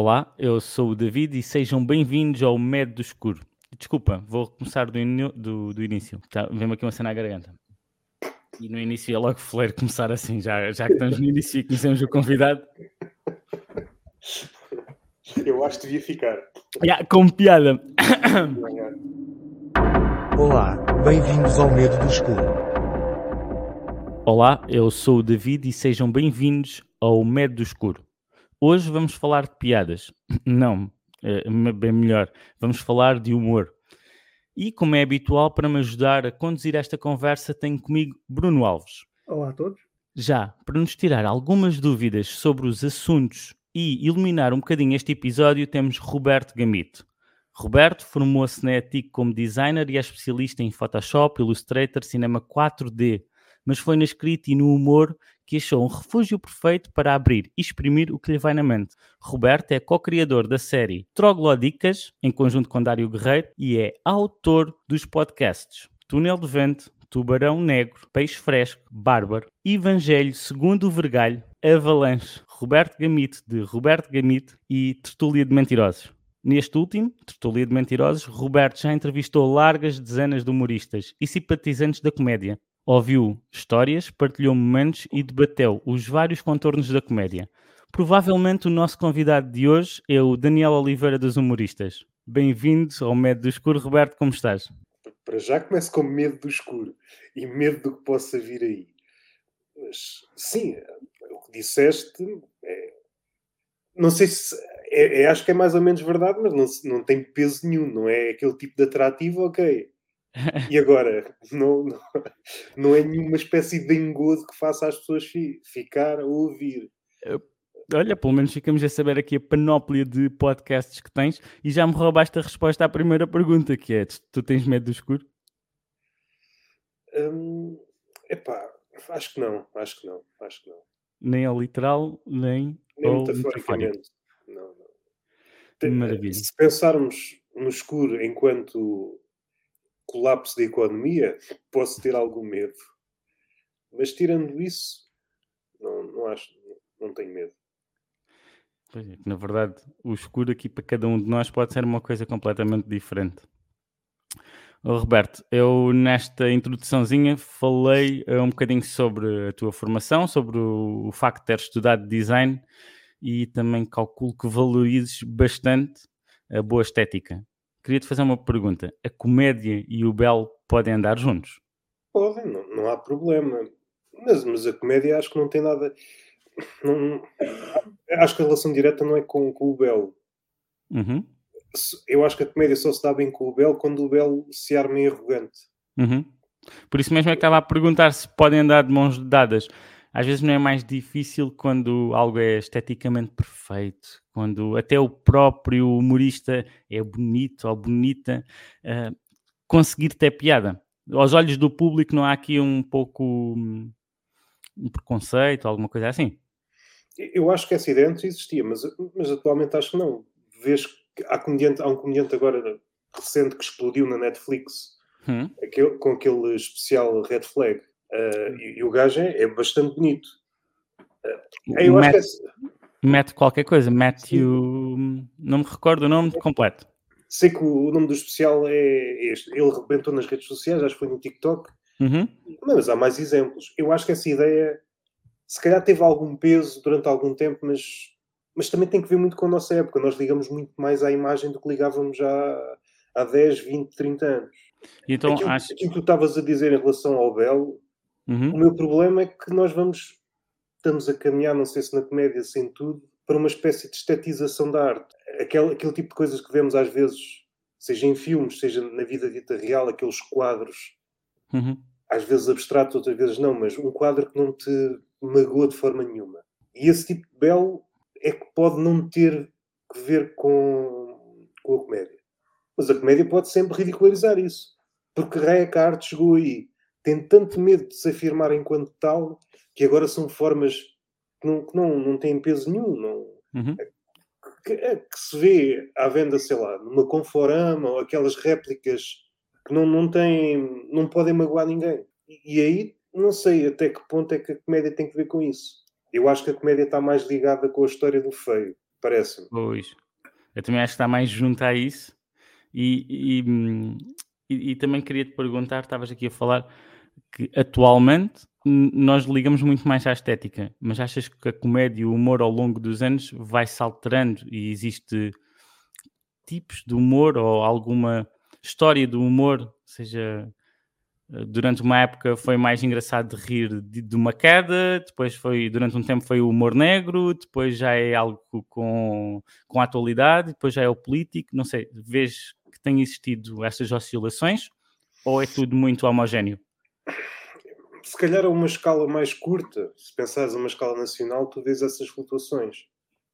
Olá, eu sou o David e sejam bem-vindos ao Med do Escuro. Desculpa, vou começar do, do, do início. Tá, Vem-me aqui uma cena à garganta. E no início é logo fleiro começar assim, já, já que estamos no início e conhecemos o convidado. Eu acho que devia ficar. Já, com piada. Olá, bem-vindos ao Medo do Escuro. Olá, eu sou o David e sejam bem-vindos ao Med do Escuro. Hoje vamos falar de piadas. Não, é, bem melhor, vamos falar de humor. E como é habitual, para me ajudar a conduzir esta conversa, tenho comigo Bruno Alves. Olá a todos. Já, para nos tirar algumas dúvidas sobre os assuntos e iluminar um bocadinho este episódio, temos Roberto Gamito. Roberto formou-se na ETIC como designer e é especialista em Photoshop, Illustrator, cinema 4D, mas foi na escrita e no humor que achou um refúgio perfeito para abrir e exprimir o que lhe vai na mente. Roberto é co-criador da série Troglodicas, em conjunto com Dário Guerreiro, e é autor dos podcasts Túnel de Vento, Tubarão Negro, Peixe Fresco, Bárbaro, Evangelho segundo o Vergalho, Avalanche, Roberto Gamito, de Roberto Gamito e Tertúlia de Mentirosos. Neste último, Tertúlia de Mentirosos, Roberto já entrevistou largas dezenas de humoristas e simpatizantes da comédia. Ouviu histórias, partilhou momentos e debateu os vários contornos da comédia. Provavelmente o nosso convidado de hoje é o Daniel Oliveira dos Humoristas. Bem-vindo ao Médio do Escuro. Roberto, como estás? Para já começo com medo do escuro e medo do que possa vir aí. Mas sim, o que disseste é- não sei se é- é- acho que é mais ou menos verdade, mas não, não tem peso nenhum, não é aquele tipo de atrativo, ok. E agora, não, não, não é nenhuma espécie de engodo que faça as pessoas fi- ficar a ouvir. Olha, pelo menos ficamos a saber aqui a panóplia de podcasts que tens e já me roubaste a resposta à primeira pergunta, que é, tu tens medo do escuro? Hum, epá, acho que não, acho que não, acho que não. Nem ao literal, nem, Nem ao metaforicamente. Não, não. Maravilha. Se pensarmos no escuro enquanto colapso da economia, posso ter algum medo. Mas tirando isso, não, não acho, não tenho medo. É, na verdade, o escuro aqui para cada um de nós pode ser uma coisa completamente diferente. Roberto, eu nesta introduçãozinha falei eh, um bocadinho sobre a tua formação, sobre o, facto de teres estudado design e também calculo que valorizes bastante a boa estética. Queria-te fazer uma pergunta. A comédia e o belo podem andar juntos? Podem, não, não há problema. Mas, mas a comédia acho que não tem nada. não- acho que a relação direta não é com, com o belo. Uhum, Eu acho que a comédia só se dá bem com o belo quando o belo se arma em arrogante. uhum. Por isso mesmo é que estava a perguntar se podem andar de mãos dadas. Às vezes não é mais difícil quando algo é esteticamente perfeito, quando até o próprio humorista é bonito ou bonita, eh, conseguir ter piada. Aos olhos do público não há aqui um pouco hum, um preconceito, alguma coisa assim. Eu acho que essa ideia antes existia, mas, mas atualmente acho que não. Vês que há, comediante, há um comediante agora recente que explodiu na Netflix Hum, aquele- com aquele especial Red Flag. Uh, e, e o gajo é, é bastante bonito. Uh, eu acho Matt, que é- Matt qualquer coisa, Matthew, não me recordo o nome completo. sei que o, o nome do especial é este. Ele rebentou nas redes sociais, acho que foi no TikTok, Uhum. mas há mais exemplos. Eu acho que essa ideia se calhar teve algum peso durante algum tempo, mas, mas também tem que ver muito com a nossa época. Nós ligamos muito mais à imagem do que ligávamos já há 10, 20, 30 anos. E Então aquilo, acho. aquilo que tu estavas a dizer em relação ao belo, Uhum. o meu problema é que nós vamos, estamos a caminhar, não sei se na comédia, sem tudo, para uma espécie de estetização da arte. Aquele, aquele tipo de coisas que vemos às vezes, seja em filmes, seja na vida dita real, aqueles quadros, Uhum. às vezes abstratos, outras vezes não, mas um quadro que não te magoa de forma nenhuma. E esse tipo de belo é que pode não ter que ver com, com a comédia. Mas a comédia pode sempre ridicularizar isso. Porque raia que a arte chegou aí. Tem tanto medo de se afirmar enquanto tal que agora são formas que não, que não, não têm peso nenhum. Não, Uhum. que, é que se vê à venda, sei lá, numa Conforama ou aquelas réplicas que não, não têm, não podem magoar ninguém. E, e aí não sei até que ponto é que a comédia tem que ver com isso. Eu acho que a comédia está mais ligada com a história do feio. Parece-me. Pois. Eu também acho que está mais junto a isso. E, e, e, e também queria te perguntar: estavas aqui a falar que atualmente nós ligamos muito mais à estética, mas achas que a comédia e o humor ao longo dos anos vai-se alterando e existe tipos de humor ou alguma história do humor, seja eh, durante uma época foi mais engraçado de rir de, de, uma queda, depois foi, durante um tempo foi o humor negro, depois já é algo com, com a atualidade, depois já é o político, não sei, vês que tem existido essas oscilações ou é tudo muito homogéneo? Se calhar a uma escala mais curta, se pensares a uma escala nacional, tu vês essas flutuações.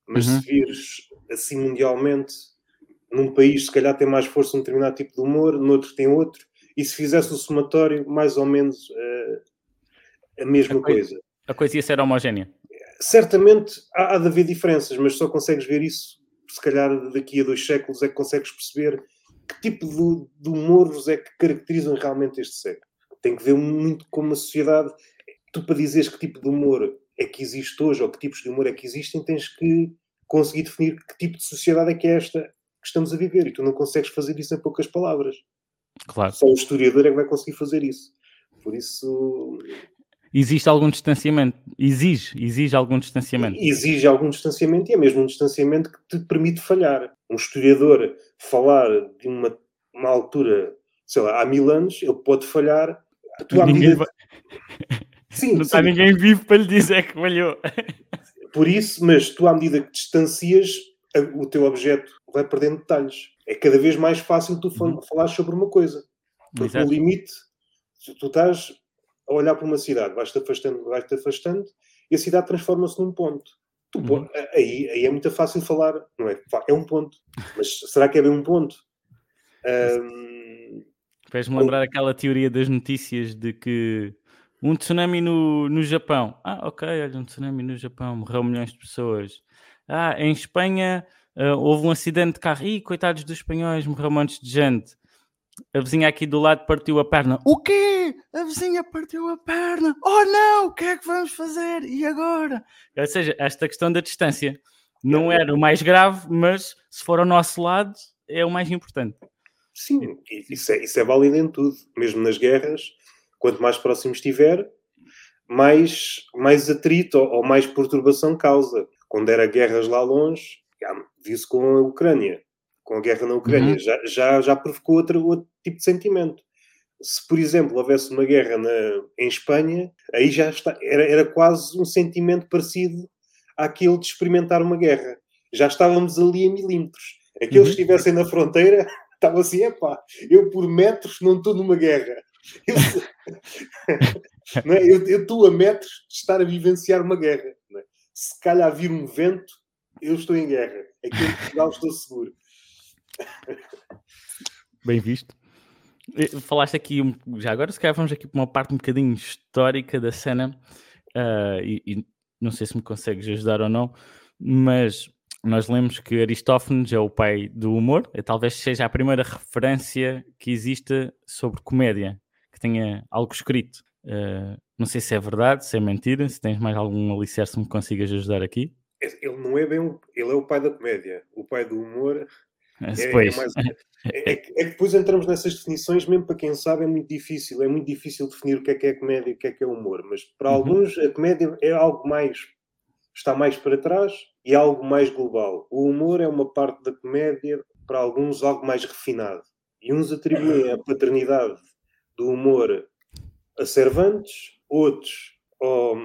Mas uhum. se vires assim mundialmente, num país se calhar tem mais força um determinado tipo de humor, noutro tem outro, e se fizesse o somatório, mais ou menos uh, a mesma a coisa, coisa. A coisa ia ser homogénea? Certamente há, há de haver diferenças, mas só consegues ver isso, se calhar daqui a dois séculos, é que consegues perceber que tipo de, de humores é que caracterizam realmente este século. Tem que ver muito como a sociedade. Tu, para dizeres que tipo de humor é que existe hoje, ou que tipos de humor é que existem, tens que conseguir definir que tipo de sociedade é que é esta que estamos a viver. E tu não consegues fazer isso em poucas palavras. Claro. Só o historiador é que vai conseguir fazer isso. Por isso. Existe algum distanciamento? Exige, exige algum distanciamento. Exige algum distanciamento e é mesmo um distanciamento que te permite falhar. Um historiador falar de uma, uma altura, sei lá, há mil anos, ele pode falhar. Tu, ninguém medida... vai... sim, Não sim. está ninguém vivo para lhe dizer que falhou. Por isso, mas tu, à medida que distancias, o teu objeto vai perdendo detalhes é cada vez mais fácil tu uhum. falar sobre uma coisa. Porque Exato. no limite, tu estás a olhar para uma cidade, vais-te afastando, vais-te afastando e a cidade transforma-se num ponto. Tu, uhum. aí, aí é muito fácil falar, não é? É um ponto. Mas será que é bem um ponto? Um... Fez-me lembrar aquela teoria das notícias de que um tsunami no, no Japão. Ah, ok, olha, um tsunami no Japão, morreu milhões de pessoas. Ah, em Espanha Uh, houve um acidente de carro. Ih, coitados dos espanhóis, morreu montes de gente. A vizinha aqui do lado partiu a perna. O quê? A vizinha partiu a perna. Oh não, o que é que vamos fazer? E agora? Ou seja, esta questão da distância não era o mais grave, mas se for ao nosso lado, é o mais importante. Sim, isso é, isso é válido em tudo. Mesmo nas guerras, quanto mais próximo estiver, mais, mais atrito ou, ou mais perturbação causa. Quando era guerras lá longe, viu-se com a Ucrânia, com a guerra na Ucrânia, uhum. já, já, já provocou outro, outro tipo de sentimento. Se, por exemplo, houvesse uma guerra na, em Espanha, aí já está, era, era quase um sentimento parecido àquele de experimentar uma guerra. Já estávamos ali a milímetros. Aqueles uhum. que estivessem na fronteira estavam assim: epá, eu por metros não estou numa guerra. Eu, não é? eu, estou a metros de estar a vivenciar uma guerra. É? Se calhar vir um vento, eu estou em guerra. Aqui em Portugal estou seguro. Bem visto. Falaste aqui, já agora se calhar vamos aqui para uma parte um bocadinho histórica da cena uh, e, e, não sei se me consegues ajudar ou não, mas nós lemos que Aristófanes é o pai do humor, e talvez seja a primeira referência que exista sobre comédia, que tenha algo escrito. Uh, não sei se é verdade, se é mentira, se tens mais algum alicerce que me consigas ajudar aqui. É, ele não é bem um, ele é o pai da comédia, o pai do humor. É, é, é, mais, é, é, que depois entramos nessas definições, mesmo para quem sabe, é muito difícil. É muito difícil definir o que é que é comédia e o que é que é humor. Mas para uhum. alguns, a comédia é algo mais. Está mais para trás e algo mais global. O humor é uma parte da comédia, para alguns, algo mais refinado. E uns atribuem a paternidade do humor a Cervantes, outros ao,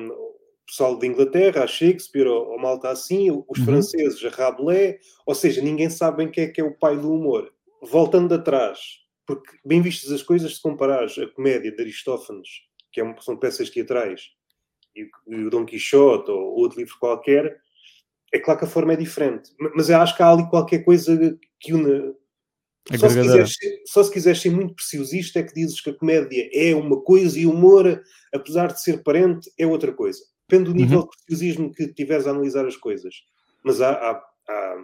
pessoal de Inglaterra, a Shakespeare, ou, ou malta assim, os uhum. franceses, a Rabelais, ou seja, ninguém sabe bem quem é que é o pai do humor. Voltando atrás, porque bem vistas as coisas, se comparares a comédia de Aristófanes, que é são peças teatrais, e, o Dom Quixote ou outro livro qualquer, é claro que a forma é diferente. Mas eu acho que há ali qualquer coisa que une. Só se, quiseres, só se quiseres ser muito preciosista é que dizes que a comédia é uma coisa e o humor, apesar de ser parente, é outra coisa. Depende do nível uhum. de preciosismo que tiveres a analisar as coisas. Mas há, há, há,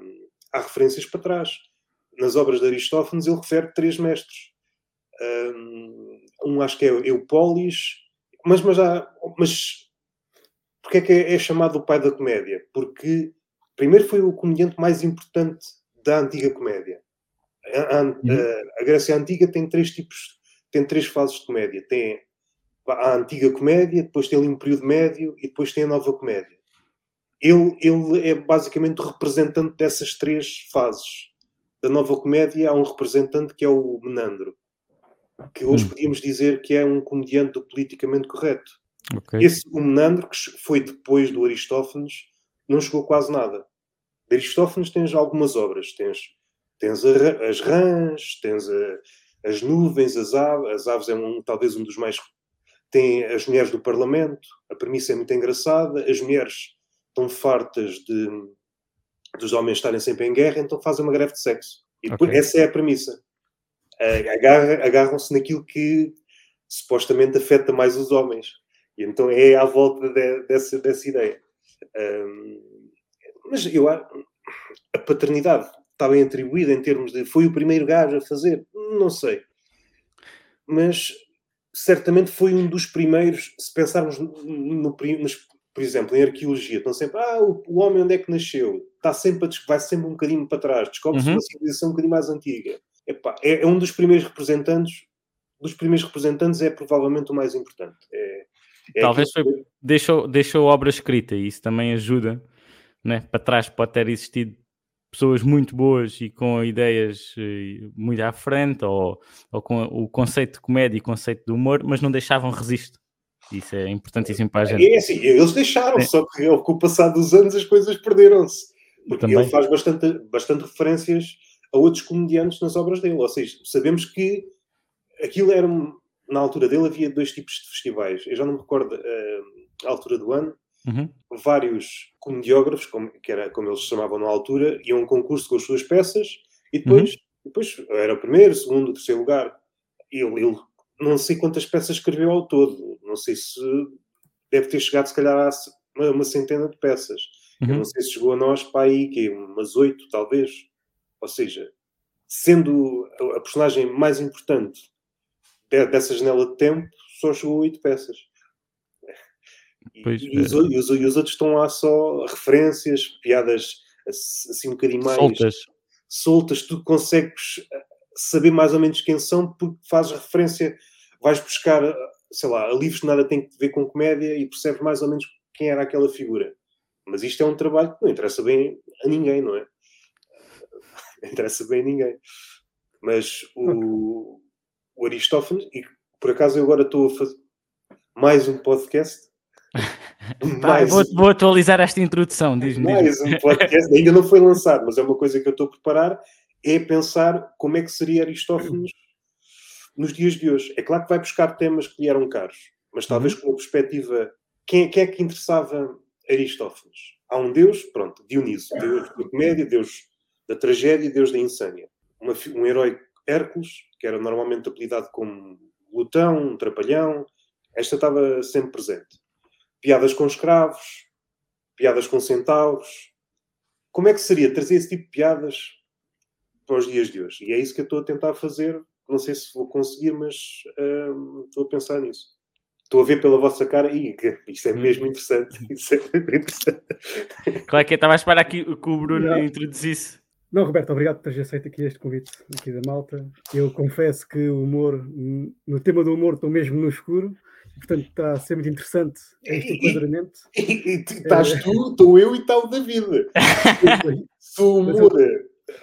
há, referências para trás. Nas obras de Aristófanes ele refere três mestres. Um acho que é Eupolis, mas, mas, há, mas porque é que é, chamado o pai da comédia? Porque primeiro foi o comediante mais importante da antiga comédia. A, a, Uhum. a- Grécia Antiga tem três tipos, tem três fases de comédia. Tem a antiga comédia, depois tem ali um período médio e depois tem a nova comédia. Ele, ele é basicamente o representante dessas três fases. Da nova comédia há um representante que é o Menandro, que hoje Hum. podíamos dizer que é um comediante politicamente correto. Ok. Esse que foi depois do Aristófanes, não chegou quase nada. De Aristófanes tens algumas obras. Tens, tens a as rãs, tens a- as nuvens, as aves. As aves é um, talvez um dos mais... Tem as mulheres do Parlamento. A premissa é muito engraçada. As mulheres estão fartas de, dos homens estarem sempre em guerra, então fazem uma greve de sexo. E depois, Ok. essa é a premissa. Agarram-se naquilo que supostamente afeta mais os homens. E então é à volta de- dessa, dessa ideia. Ahm, mas eu a, a paternidade está bem atribuída em termos de foi o primeiro gajo a fazer? Não sei. Mas certamente foi um dos primeiros, se pensarmos no, no por exemplo, em arqueologia, estão sempre, ah, o, o homem onde é que nasceu? Está sempre a vai sempre um bocadinho para trás, descobre-se Uhum. uma civilização um bocadinho mais antiga. Epá, é, é um dos primeiros representantes, dos primeiros representantes é provavelmente o mais importante. É, é Talvez que- Deixou, deixou obra escrita e isso também ajuda. Né? Para trás pode ter existido pessoas muito boas e com ideias eh, muito à frente, ou, ou com o conceito de comédia e conceito de humor, mas não deixavam registro. Isso é importantíssimo para a gente. É assim, eles deixaram, É. só que com o passar dos anos as coisas perderam-se. Porque Também. ele faz bastante, bastante referências a outros comediantes nas obras dele. Ou seja, sabemos que aquilo era. um- Na altura dele havia dois tipos de festivais. Eu já não me recordo eh, a altura do ano. Uhum. Vários comediógrafos, como, que era como eles se chamavam na altura, iam a um concurso com as suas peças e depois, depois era o primeiro, o segundo, o terceiro lugar. Ele, ele não sei quantas peças escreveu ao todo. Não sei se deve ter chegado, se calhar, a uma, uma centena de peças. Eu Uhum. não sei se chegou a nós para aí, que umas oito, talvez. Ou seja, sendo a personagem mais importante de- dessa janela de tempo, só chegou a oito peças. E, Pois, e os, é. o- e os- e os outros estão lá só referências, piadas ass- assim um bocadinho mais Soltas. soltas, tu consegues eh, saber mais ou menos quem são, porque fazes referência, vais buscar, eh, sei lá, a livros que nada tem a ver com comédia e percebes mais ou menos quem era aquela figura. Mas isto é um trabalho que não interessa bem a ninguém, não é? Não interessa bem a ninguém. Mas o, o Aristófanes, e por acaso eu agora estou a fazer mais um podcast. Eu vou, vou atualizar esta introdução, diz-me. mais um podcast, ainda não foi lançado, mas é uma coisa que eu estou a preparar, é pensar como é que seria Aristófanes nos dias de hoje. É claro que vai buscar temas que lhe eram caros, mas talvez com uma perspectiva... Quem, quem é que interessava Aristófanes? Há um deus, pronto, Dioniso, deus da comédia, deus da tragédia, deus da insânia. Uma um herói Hércules, que era normalmente apelidado como glutão, um trapalhão, esta estava sempre presente. Piadas com escravos, piadas com centauros. Como é que seria trazer esse tipo de piadas para os dias de hoje? E é isso que eu estou a tentar fazer. Não sei se vou conseguir, mas hum, estou a pensar nisso. Estou a ver pela vossa cara e isto é mesmo interessante. Isso é mesmo interessante. É que é? Estava a esperar aqui que o Bruno introduzisse. Não, Roberto, obrigado por teres aceito aqui este convite aqui da malta. Eu confesso que o humor, no tema do humor, estou mesmo no escuro, portanto está a ser muito interessante este enquadramento. E, e tu- estás tu, estou eu e está o David. Se o humor,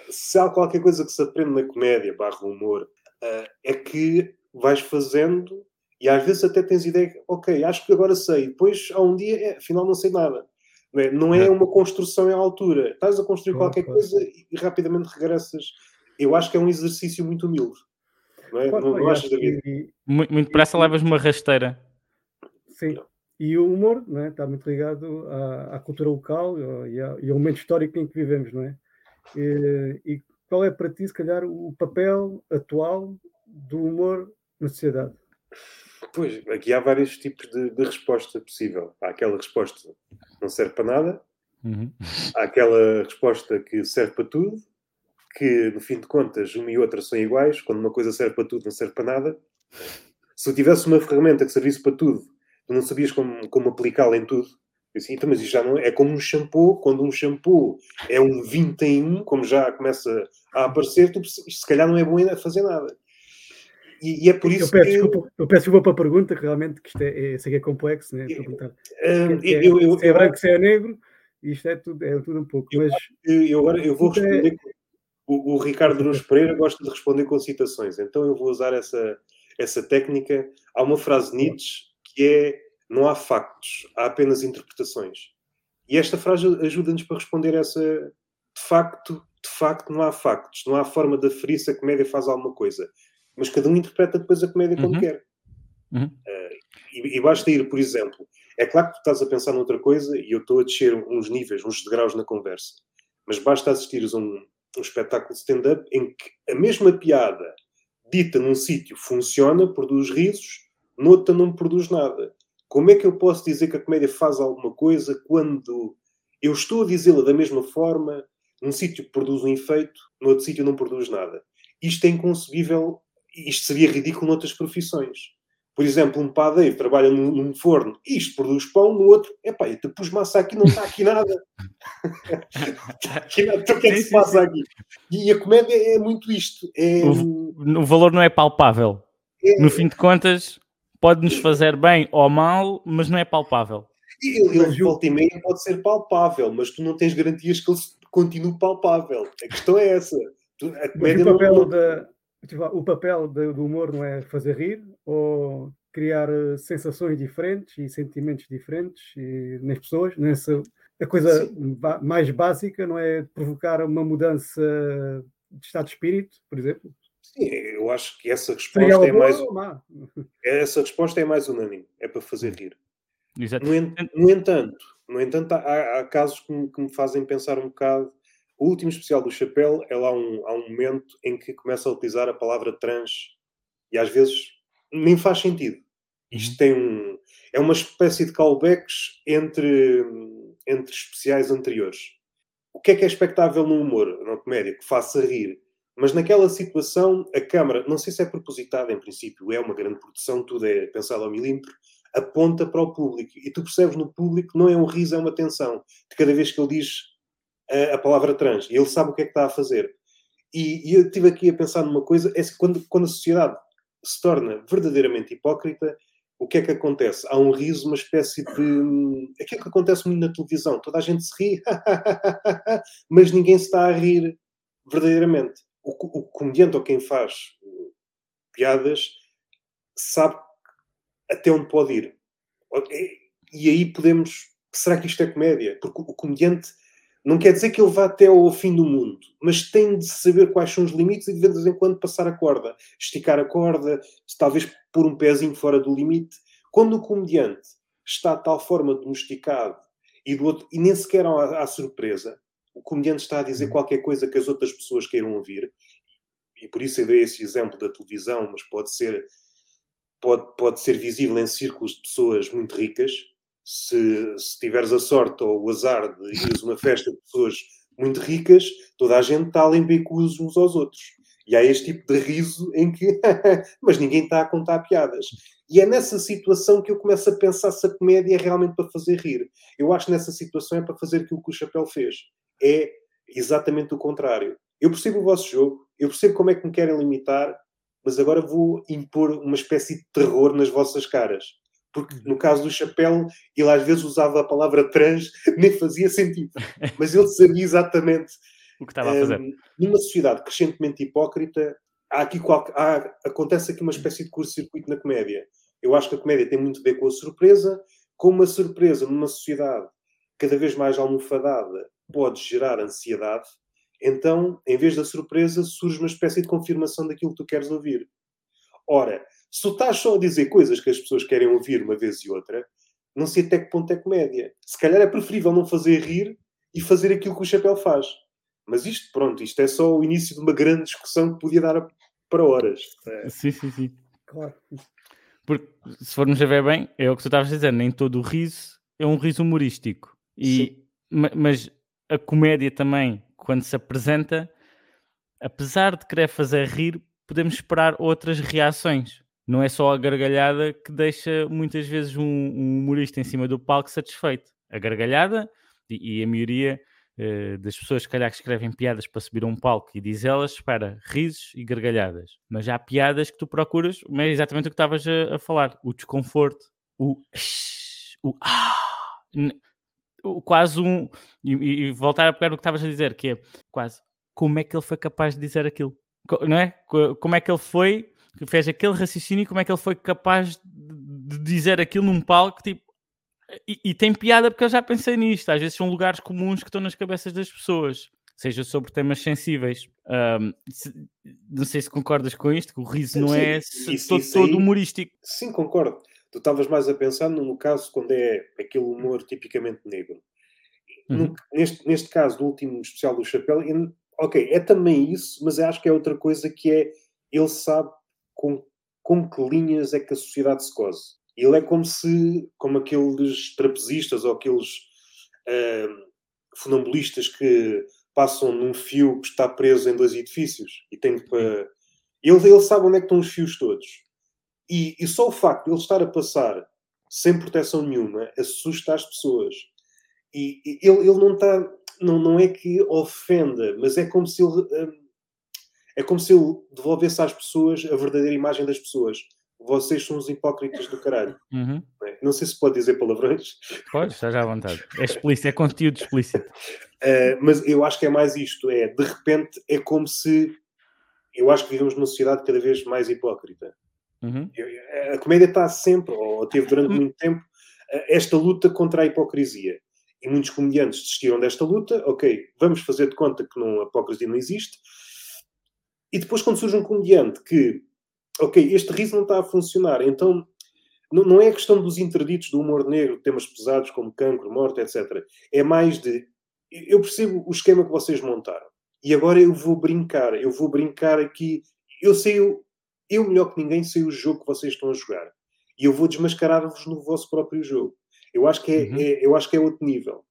se há qualquer coisa que se aprende na comédia, barra humor, eh, é que vais fazendo e às vezes até tens ideia, ok, acho que agora sei, depois há um dia, é, afinal não sei nada. Não é, não é uma construção em altura. Estás a construir Claro, qualquer claro. coisa e rapidamente regressas. Eu acho que é um exercício muito humilde. Não, é? Claro, não, não achas, David? que- Muito, muito depressa levas uma rasteira. Sim. E o humor não é? está muito ligado à, à cultura local e, à- e ao momento histórico em que vivemos, não é? E, e qual é para ti, se calhar, o papel atual do humor na sociedade? Pois, aqui há vários tipos de, de resposta possível. Há aquela resposta que não serve para nada, Uhum. há aquela resposta que serve para tudo, que no fim de contas uma e outra são iguais, quando uma coisa serve para tudo, não serve para nada. Se eu tivesse uma ferramenta que servisse para tudo, tu não sabias como, como aplicá-la em tudo, Assim, então, mas isso já não é, é como um shampoo, quando um shampoo é um 20 em 1, como já começa a aparecer, tu, isto se calhar não é bom ainda fazer nada. E, e é por isso eu peço, que... Desculpa, eu peço desculpa para a pergunta, que realmente que isto é, é, sei que é complexo, né? Eu, perguntar. um, Que é, eu, eu, se é branco, se é negro, isto é tudo, é tudo um pouco. Mas eu, eu agora eu vou é- responder. O, o Ricardo Cruz Pereira gosta de responder com citações, então eu vou usar essa, essa técnica. Há uma frase de Nietzsche que é: não há factos, há apenas interpretações. E esta frase ajuda-nos para responder essa. De facto, de facto, não há factos, não há forma de aferir se a comédia faz alguma coisa. Mas cada um interpreta depois a comédia como Uhum. quer. Uhum. E, e basta ir, por exemplo, é claro que tu estás a pensar noutra coisa e eu estou a descer uns níveis, uns degraus na conversa, mas basta assistires a um, um espetáculo de stand-up em que a mesma piada dita num sítio funciona, produz risos, noutra não produz nada. Como é que eu posso dizer que a comédia faz alguma coisa quando eu estou a dizê-la da mesma forma, num sítio produz um efeito, no outro sítio não produz nada? Isto é inconcebível, isto seria ridículo noutras profissões. Por exemplo, um padeiro trabalha num, num forno, isto produz pão, no outro, epá, eu te pus massa aqui, não está aqui nada. Está aqui nada, então o que é que se passa aqui? E a comédia é muito isto. É, O, o valor não é palpável. é- No fim de contas, pode-nos fazer bem ou mal, mas não é palpável. ele, ele o- volta e meia pode ser palpável, mas tu não tens garantias que ele continue palpável. A questão é essa. A Mas comédia o papel, não- da, o papel do humor não é fazer rir ou criar eh, sensações diferentes e sentimentos diferentes e, nas pessoas. Nessa, a coisa ba- mais básica não é provocar uma mudança de estado de espírito, por exemplo. Sim, eu acho que essa resposta é mais, má? essa resposta é mais unânime. É para fazer rir. Exato. No, en- no entanto, no entanto há, há casos que me, que me fazem pensar um bocado. O último especial do Chapéu é lá um, há um momento em que começa a utilizar a palavra trans e às vezes nem faz sentido. Isto tem um, é uma espécie de callbacks entre, entre especiais anteriores. O que é que é expectável no humor, na comédia? Que faça rir. Mas naquela situação, a câmara, não sei se é propositada em princípio, é uma grande produção, tudo é pensado ao milímetro, aponta para o público. E tu percebes no público, não é um riso, é uma tensão. De cada vez que ele diz a, palavra trans. E ele sabe o que é que está a fazer. E, e eu estive aqui a pensar numa coisa, é quando, quando a sociedade se torna verdadeiramente hipócrita, o que é que acontece? Há um riso, uma espécie de... Aquilo que acontece muito na televisão. Toda a gente se ri, mas ninguém se está a rir verdadeiramente. O, o comediante ou quem faz uh, piadas sabe até onde pode ir. E aí podemos. Será que isto é comédia? Porque o comediante não quer dizer que ele vá até ao fim do mundo, mas tem de saber quais são os limites e de vez em quando passar a corda, esticar a corda, talvez pôr um pezinho fora do limite. Quando o comediante está de tal forma domesticado e, do outro, e nem sequer há, há surpresa, o comediante está a dizer qualquer coisa que as outras pessoas queiram ouvir, e por isso eu dei esse exemplo da televisão, mas pode ser pode, pode ser visível em círculos de pessoas muito ricas. Se, se tiveres a sorte ou o azar de ires uma festa de pessoas muito ricas, toda a gente está a lembricos uns aos outros. E há este tipo de riso em que. Mas ninguém está a contar piadas. E é nessa situação que eu começo a pensar se a comédia é realmente para fazer rir. Eu acho que nessa situação é para fazer aquilo que o Chapéu fez. É exatamente o contrário. Eu percebo o vosso jogo, eu percebo como é que me querem limitar, mas agora vou impor uma espécie de terror nas vossas caras. Porque no caso do chapéu, ele às vezes usava a palavra trans, nem fazia sentido. Mas ele sabia exatamente. O que estava a fazer. hum, numa sociedade crescentemente hipócrita, há aqui qual- há- acontece aqui uma espécie de curto-circuito na comédia. Eu acho que a comédia tem muito a ver com a surpresa, com uma surpresa numa sociedade cada vez mais almofadada pode gerar ansiedade. Então, em vez da surpresa, surge uma espécie de confirmação daquilo que tu queres ouvir. Ora, se tu estás só a dizer coisas que as pessoas querem ouvir uma vez e outra, não sei até que ponto é comédia. Se calhar é preferível não fazer rir e fazer aquilo que o chapéu faz. Mas isto, pronto, isto é só o início de uma grande discussão que podia dar a- para horas. É, Sim, sim, sim. Claro. Porque se formos a ver bem, é o que tu estavas a dizer, nem todo o riso é um riso humorístico. E, ma- mas a comédia também, quando se apresenta, apesar de querer fazer rir, podemos esperar outras reações. Não é só a gargalhada que deixa muitos vezes um, um humorista em cima do palco satisfeito. a gargalhada e, e a maioria uh, das pessoas, calhar, que escrevem piadas para subir a um palco e diz elas, espera, risos e gargalhadas. Mas há piadas que tu procuras, mas é exatamente o que estavas a, a falar: o desconforto, o. o ah, quase um. E, e, voltar a pegar o que estavas a dizer, que é quase como é que ele foi capaz de dizer aquilo? Não é? Como é que ele foi, que fez aquele raciocínio, como é que ele foi capaz de dizer aquilo num palco, tipo. E, e tem piada porque eu já pensei nisto. Às vezes são lugares comuns que estão nas cabeças das pessoas, seja sobre temas sensíveis. Um, se, não sei se concordas com isto, que o riso não é isso, todo, isso todo humorístico. Sim, concordo. Tu estavas mais a pensar no caso quando é aquele humor tipicamente negro. Uhum. No, neste, neste caso, do último especial do Chapéu, ok, é também isso, mas acho que é outra coisa que é ele sabe com, com que linhas é que a sociedade se cose. Ele é como se, como aqueles trapezistas ou aqueles uh, funambulistas que passam num fio que está preso em dois edifícios e tem para. Ele, ele sabe onde é que estão os fios todos. E, e só o facto de ele estar a passar sem proteção nenhuma assusta as pessoas. E, e ele, ele não está. Não, não é que ofenda, mas é como se ele. Hum, é como se ele devolvesse às pessoas a verdadeira imagem das pessoas. Vocês são os hipócritas do caralho. Uhum. Não sei se pode dizer palavrões. Pode, está já à vontade. É explícito, é conteúdo explícito. Uh, mas eu acho que é mais isto: é de repente é como se. Eu acho que vivemos numa sociedade cada vez mais hipócrita. Uhum. A comédia está sempre, ou teve durante uhum. muito tempo, esta luta contra a hipocrisia. E muitos comediantes desistiram desta luta. Ok, vamos fazer de conta que não, a hipocrisia não existe. E depois, quando surge um comediante que, ok, este riso não está a funcionar, então não, não é a questão dos interditos do humor negro, temas pesados como cancro, morte, etc. É mais de eu percebo o esquema que vocês montaram e agora eu vou brincar, eu vou brincar aqui. Eu sei, eu, eu melhor que ninguém sei o jogo que vocês estão a jogar e eu vou desmascarar-vos no vosso próprio jogo. Eu acho que é, uhum. é, eu acho que é outro nível.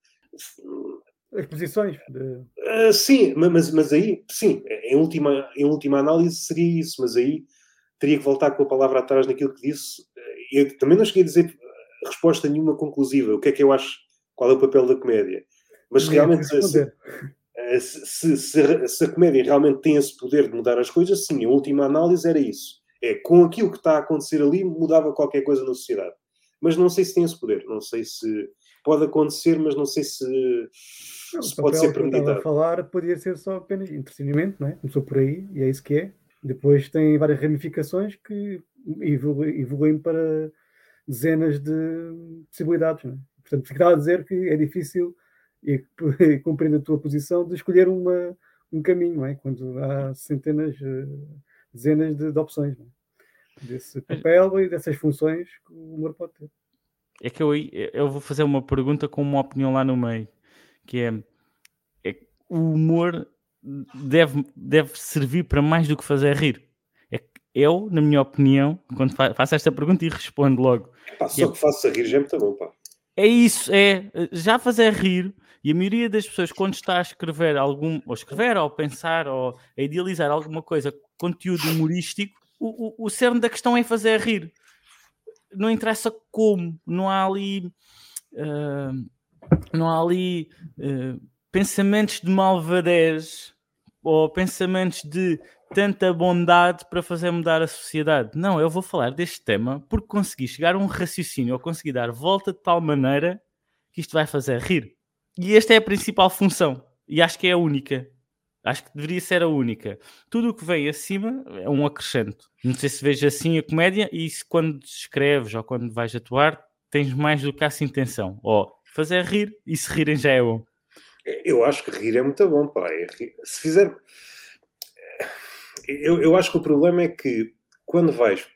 As posições. De... Uh, sim, mas, mas aí, sim, em última, em última análise seria isso, mas aí teria que voltar com a palavra atrás naquilo que disse. Eu também não cheguei a dizer resposta nenhuma conclusiva. O que é que eu acho? Qual é o papel da comédia? Mas realmente, se, se, se, se, a comédia realmente tem esse poder de mudar as coisas, sim, a última análise era isso. É, com aquilo que está a acontecer ali, mudava qualquer coisa na sociedade. Mas não sei se tem esse poder, não sei se pode acontecer, mas não sei se, não, se pode ser permitido. a falar poderia ser só apenas entretenimento, não é? Começou por aí e é isso que é. Depois tem várias ramificações que evoluem para dezenas de possibilidades. Não é? Portanto, estava a dizer que é difícil, e, e compreendo a tua posição, de escolher uma, um caminho, não é? quando há centenas, eh, dezenas de, de opções não é? desse papel e dessas funções que o humor pode ter. É que eu, eu vou fazer uma pergunta com uma opinião lá no meio, que é, é o humor deve, deve servir para mais do que fazer rir. É eu, na minha opinião, quando faço esta pergunta e respondo logo. Pá, só que, que faço a rir já é muito bom, pá. É isso, é já fazer rir. E a maioria das pessoas, quando está a escrever algum, ou escrever, ou pensar, ou a idealizar alguma coisa, conteúdo humorístico, o, o, o cerne da questão é fazer rir não interessa como, não há ali. Uh, não há ali uh, pensamentos de malvadez ou pensamentos de tanta bondade para fazer mudar a sociedade. Não, eu vou falar deste tema porque consegui chegar a um raciocínio ou consegui dar volta de tal maneira que isto vai fazer rir. E esta é a principal função. E acho que é a única. Acho que deveria ser a única. Tudo o que vem acima é um acrescento. Não sei se vejo assim a comédia e se quando escreves ou quando vais atuar tens mais do que essa intenção. Ou fazer rir e se rirem já é bom. Eu acho que rir é muito bom, pá. É se fizer. Eu, eu acho que o problema é que quando vais.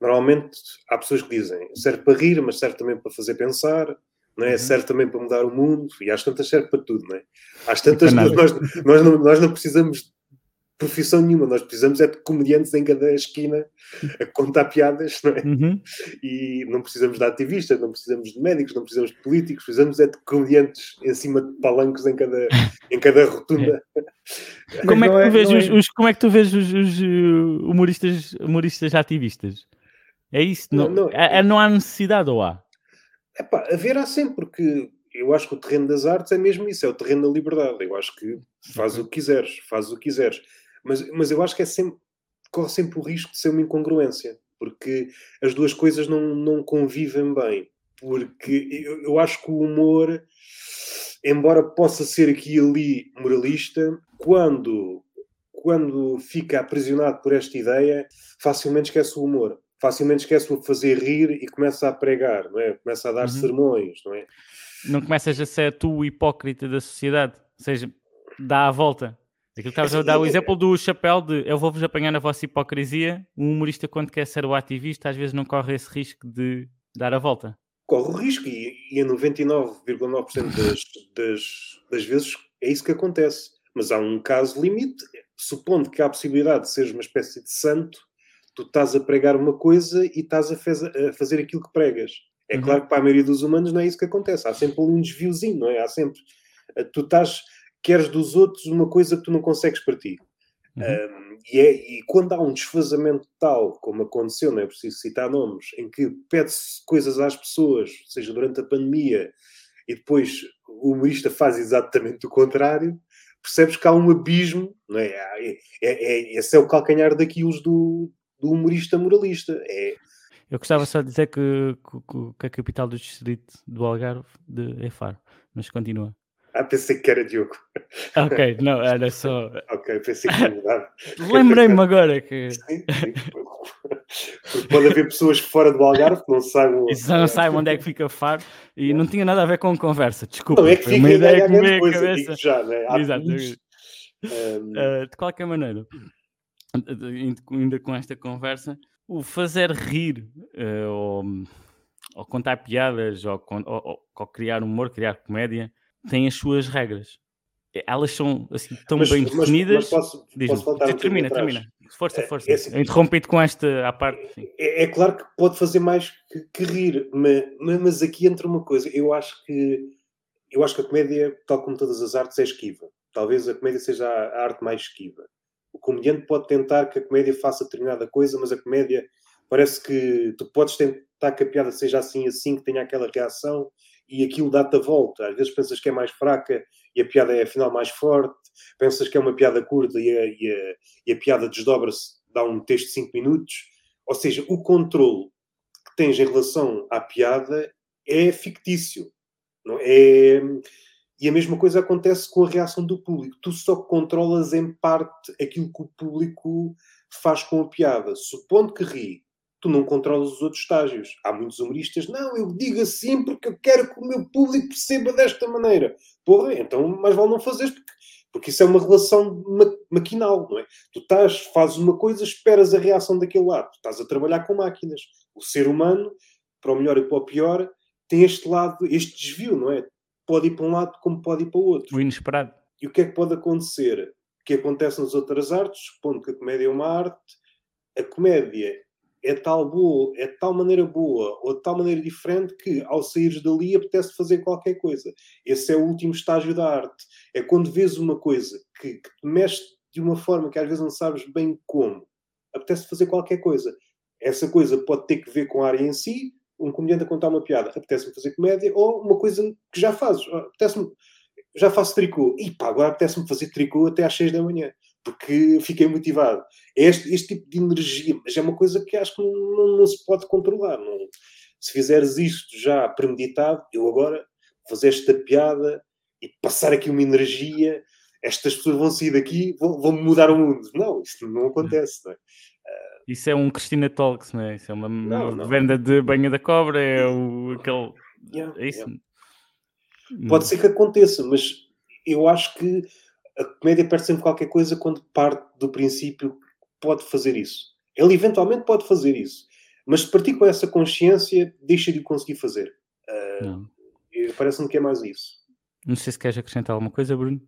Normalmente há pessoas que dizem serve para rir, mas serve também para fazer pensar não é? Uhum. Serve também para mudar o mundo e às tantas serve para tudo, não é? Às tantas nós, nós, não, nós não precisamos profissão nenhuma, nós precisamos é de comediantes em cada esquina a contar piadas, não é? Uhum. E não precisamos de ativistas, não precisamos de médicos, não precisamos de políticos, precisamos é de comediantes em cima de palancos em cada, em cada rotunda. É. Como, é que tu é, vês os, os, como é que tu vês os, os uh, humoristas, humoristas ativistas? É isso? Não, não, não, não há necessidade ou há? Epá, haverá sempre, porque eu acho que o terreno das artes é mesmo isso, é o terreno da liberdade. Eu acho que faz o que quiseres, faz o que quiseres. Mas, mas eu acho que é sempre, corre sempre o risco de ser uma incongruência, porque as duas coisas não, não convivem bem. Porque eu, eu acho que o humor, embora possa ser aqui e ali moralista, quando, quando fica aprisionado por esta ideia, facilmente esquece o humor facilmente esquece o fazer rir e começa a pregar, não é? Começa a dar uhum. sermões, não é? Não começas a ser tu o hipócrita da sociedade, ou seja, dá a volta. Aquilo que estavas a dar o exemplo do chapéu de eu vou-vos apanhar na vossa hipocrisia. Um humorista, quando quer ser o ativista, às vezes não corre esse risco de dar a volta. Corre o risco e, e a 99,9% das, das, das vezes é isso que acontece. Mas há um caso limite, supondo que há a possibilidade de seres uma espécie de santo, tu estás a pregar uma coisa e estás a, fez, a fazer aquilo que pregas. É uhum. claro que para a maioria dos humanos não é isso que acontece. Há sempre um desviozinho, não é? Há sempre. Tu estás, queres dos outros uma coisa que tu não consegues para ti. Uhum. Um, e, é, e, quando há um desfazamento tal, como aconteceu, não é preciso citar nomes, em que pede-se coisas às pessoas, seja durante a pandemia, e depois o humorista faz exatamente o contrário, percebes que há um abismo, não é? É, é, é esse é o calcanhar daquilo do, do humorista moralista. É... Eu gostava só de dizer que, que, que a capital do distrito do Algarve de, é Faro, mas continua. Ah, pensei que era Diogo. Ok, não, era só. ok, pensei que era Lembrei-me agora que. Sim, sim. Porque pode haver pessoas fora do Algarve que não saibam. Isso não sabem onde é que fica Faro e não tinha nada a ver com conversa, desculpa. Não, é que fica uma ideia que me cabeça. Já, né? Exato. Um... Uh, de qualquer maneira, ainda com esta conversa, o fazer rir uh, ou, ou, contar piadas ou, ou, ou, criar humor, criar comédia, tem as suas regras. Elas são assim, tão mas, bem definidas. Mas, mas posso, posso termina, termina. Força, força. É, é, Interrompi-te com esta à parte. É, é, claro que pode fazer mais que, que rir, mas, mas aqui entra uma coisa. Eu acho que eu acho que a comédia, tal como todas as artes, é esquiva. Talvez a comédia seja a, a arte mais esquiva o comediante pode tentar que a comédia faça determinada coisa, mas a comédia parece que tu podes tentar que a piada seja assim, assim, que tenha aquela reação e aquilo dá-te a volta. Às vezes pensas que é mais fraca e a piada é afinal mais forte, pensas que é uma piada curta e a, e a, e a piada desdobra-se, dá um texto de 5 minutos. Ou seja, o controle que tens em relação à piada é fictício. Não é e a mesma coisa acontece com a reação do público. Tu só controlas em parte aquilo que o público faz com a piada. Supondo que ri, tu não controlas os outros estágios. Há muitos humoristas, não, eu digo assim porque eu quero que o meu público perceba desta maneira. Porra, então mais vale não fazeres porque, porque isso é uma relação ma maquinal, não é? Tu estás, fazes uma coisa, esperas a reação daquele lado. Tu estás a trabalhar com máquinas. O ser humano, para o melhor e para o pior, tem este lado, este desvio, não é? pode ir para um lado como pode ir para o outro. O inesperado. E o que é que pode acontecer? O que acontece nas outras artes, supondo que a comédia é uma arte, a comédia é tal boa, é de tal maneira boa ou de tal maneira diferente que ao saíres dali apetece fazer qualquer coisa. Esse é o último estágio da arte. É quando vês uma coisa que, que te mexe de uma forma que às vezes não sabes bem como, apetece fazer qualquer coisa. Essa coisa pode ter que ver com a área em si, um comediante a contar uma piada, apetece-me fazer comédia, ou uma coisa que já fazes, apetece-me, já faço tricô, e pá, agora apetece-me fazer tricô até às 6 da manhã, porque fiquei motivado. É este, este tipo de energia, mas é uma coisa que acho que não, não, não se pode controlar. Não. Se fizeres isto já premeditado, eu agora fazer esta piada e passar aqui uma energia, estas pessoas vão sair daqui, vão, vão mudar o mundo. Não, isso não acontece. Não é? Isso é um Cristina Talks, não é? Isso é uma, não, não. venda de banha da cobra, é o, aquele. Yeah, é isso. Yeah. Pode ser que aconteça, mas eu acho que a comédia perde sempre qualquer coisa quando parte do princípio que pode fazer isso. Ele eventualmente pode fazer isso, mas se partir com essa consciência, deixa de o conseguir fazer. Uh, Parece-me que é mais isso. Não sei se queres acrescentar alguma coisa, Bruno.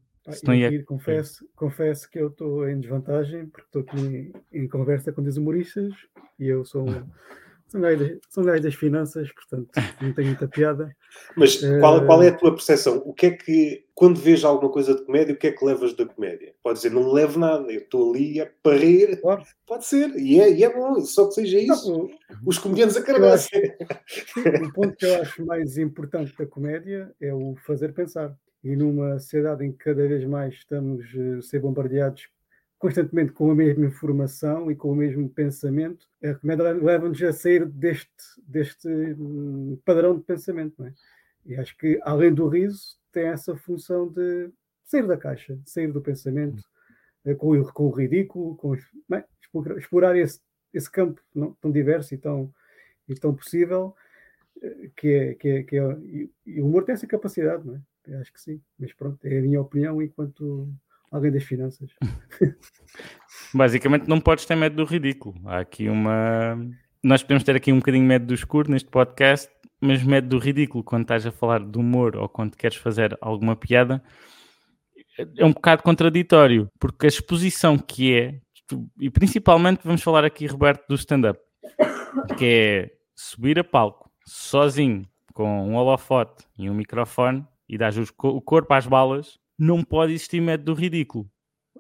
Ah, ia... confesso, confesso que eu estou em desvantagem porque estou aqui em, em, conversa com os humoristas e eu sou um, São gajos, são gajos das finanças, portanto, não tem muita piada. Mas qual, qual é a tua percepção? O que é que, quando vês alguma coisa de comédia, o que é que levas da comédia? Pode dizer, não levo nada, eu estou ali a parir. Claro. Pode ser, e é, e é bom, só que seja isso. Não, Os comediantes acreditam. acho- o ponto que eu acho mais importante da comédia é o fazer pensar. E numa sociedade em que cada vez mais estamos eh, a ser bombardeados constantemente com a mesma informação e com o mesmo pensamento, a comédia le- leva-nos a sair deste, deste hum, padrão de pensamento. Não é? E acho que, além do riso, tem essa função de sair da caixa, de sair do pensamento, eh, com, o- com o ridículo, com, bem, explorar- explorar esse, esse campo não, tão diverso e tão, e tão possível, eh, que é, que é, que é e, e o humor tem essa capacidade, não é? Eu acho que sim, mas pronto, é a minha opinião enquanto alguém das finanças. Basicamente, não podes ter medo do ridículo. Há aqui uma. Nós podemos ter aqui um bocadinho medo do escuro neste podcast, mas medo do ridículo quando estás a falar de humor ou quando queres fazer alguma piada é um bocado contraditório, porque a exposição que é, e principalmente vamos falar aqui, Roberto, do stand-up, que é subir a palco sozinho, com um holofote e um microfone e dar o corpo às balas, não pode existir medo do ridículo.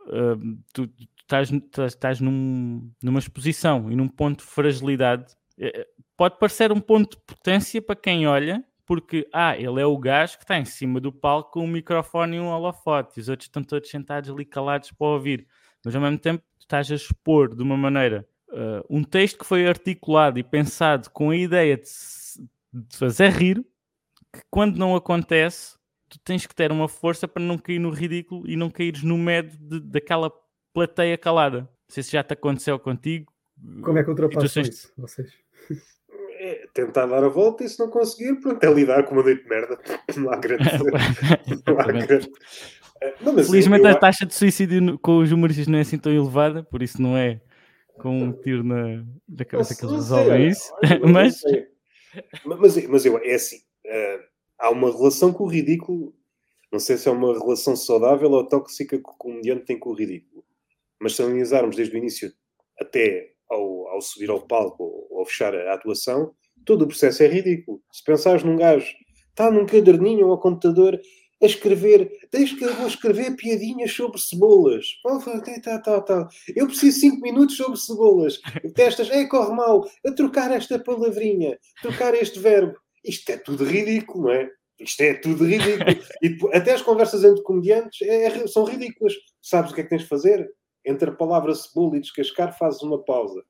Uh, tu, estás, estás, num- numa exposição e num ponto de fragilidade. Eh, Pode parecer um ponto de potência para quem olha, porque ah, ele é o gajo que está em cima do palco com um microfone e um holofote, e os outros estão todos sentados ali calados para ouvir. Mas ao mesmo tempo estás a expor de uma maneira uh, um texto que foi articulado e pensado com a ideia de, de fazer rir, que quando não acontece, tu tens que ter uma força para não cair no ridículo e não caíres no medo de- daquela plateia calada. Não sei se já te aconteceu contigo. Como é que ultrapassam isso, vocês? É tentar dar a volta e se não conseguir, pronto, é lidar com uma noite de merda. Não há grande. não há grande. Não, mas Felizmente eu- a taxa de suicídio com os humoristas não é assim tão elevada, por isso não é com um tiro na, na cabeça que eles resolvem isso. olha, Mas mas, mas eu, é assim, eh, há uma relação com o ridículo, não sei se é uma relação saudável ou tóxica que o comediante tem com o ridículo, mas se analisarmos desde o início até ao, ao subir ao palco ou ao fechar a atuação, todo o processo é ridículo. Se pensares num gajo, está num caderninho ou ao computador a escrever, deixa que eu vou escrever piadinhas sobre cebolas. Tá, tá, tá. Eu preciso de 5 minutos sobre cebolas. Testas, é, corre mal, a trocar esta palavrinha, trocar este verbo. Isto é tudo ridículo, não é? Isto é tudo ridículo. E até as conversas entre comediantes é- é- são ridículas. Sabes o que é que tens de fazer? Entre a palavra cebola e descascar, fazes uma pausa.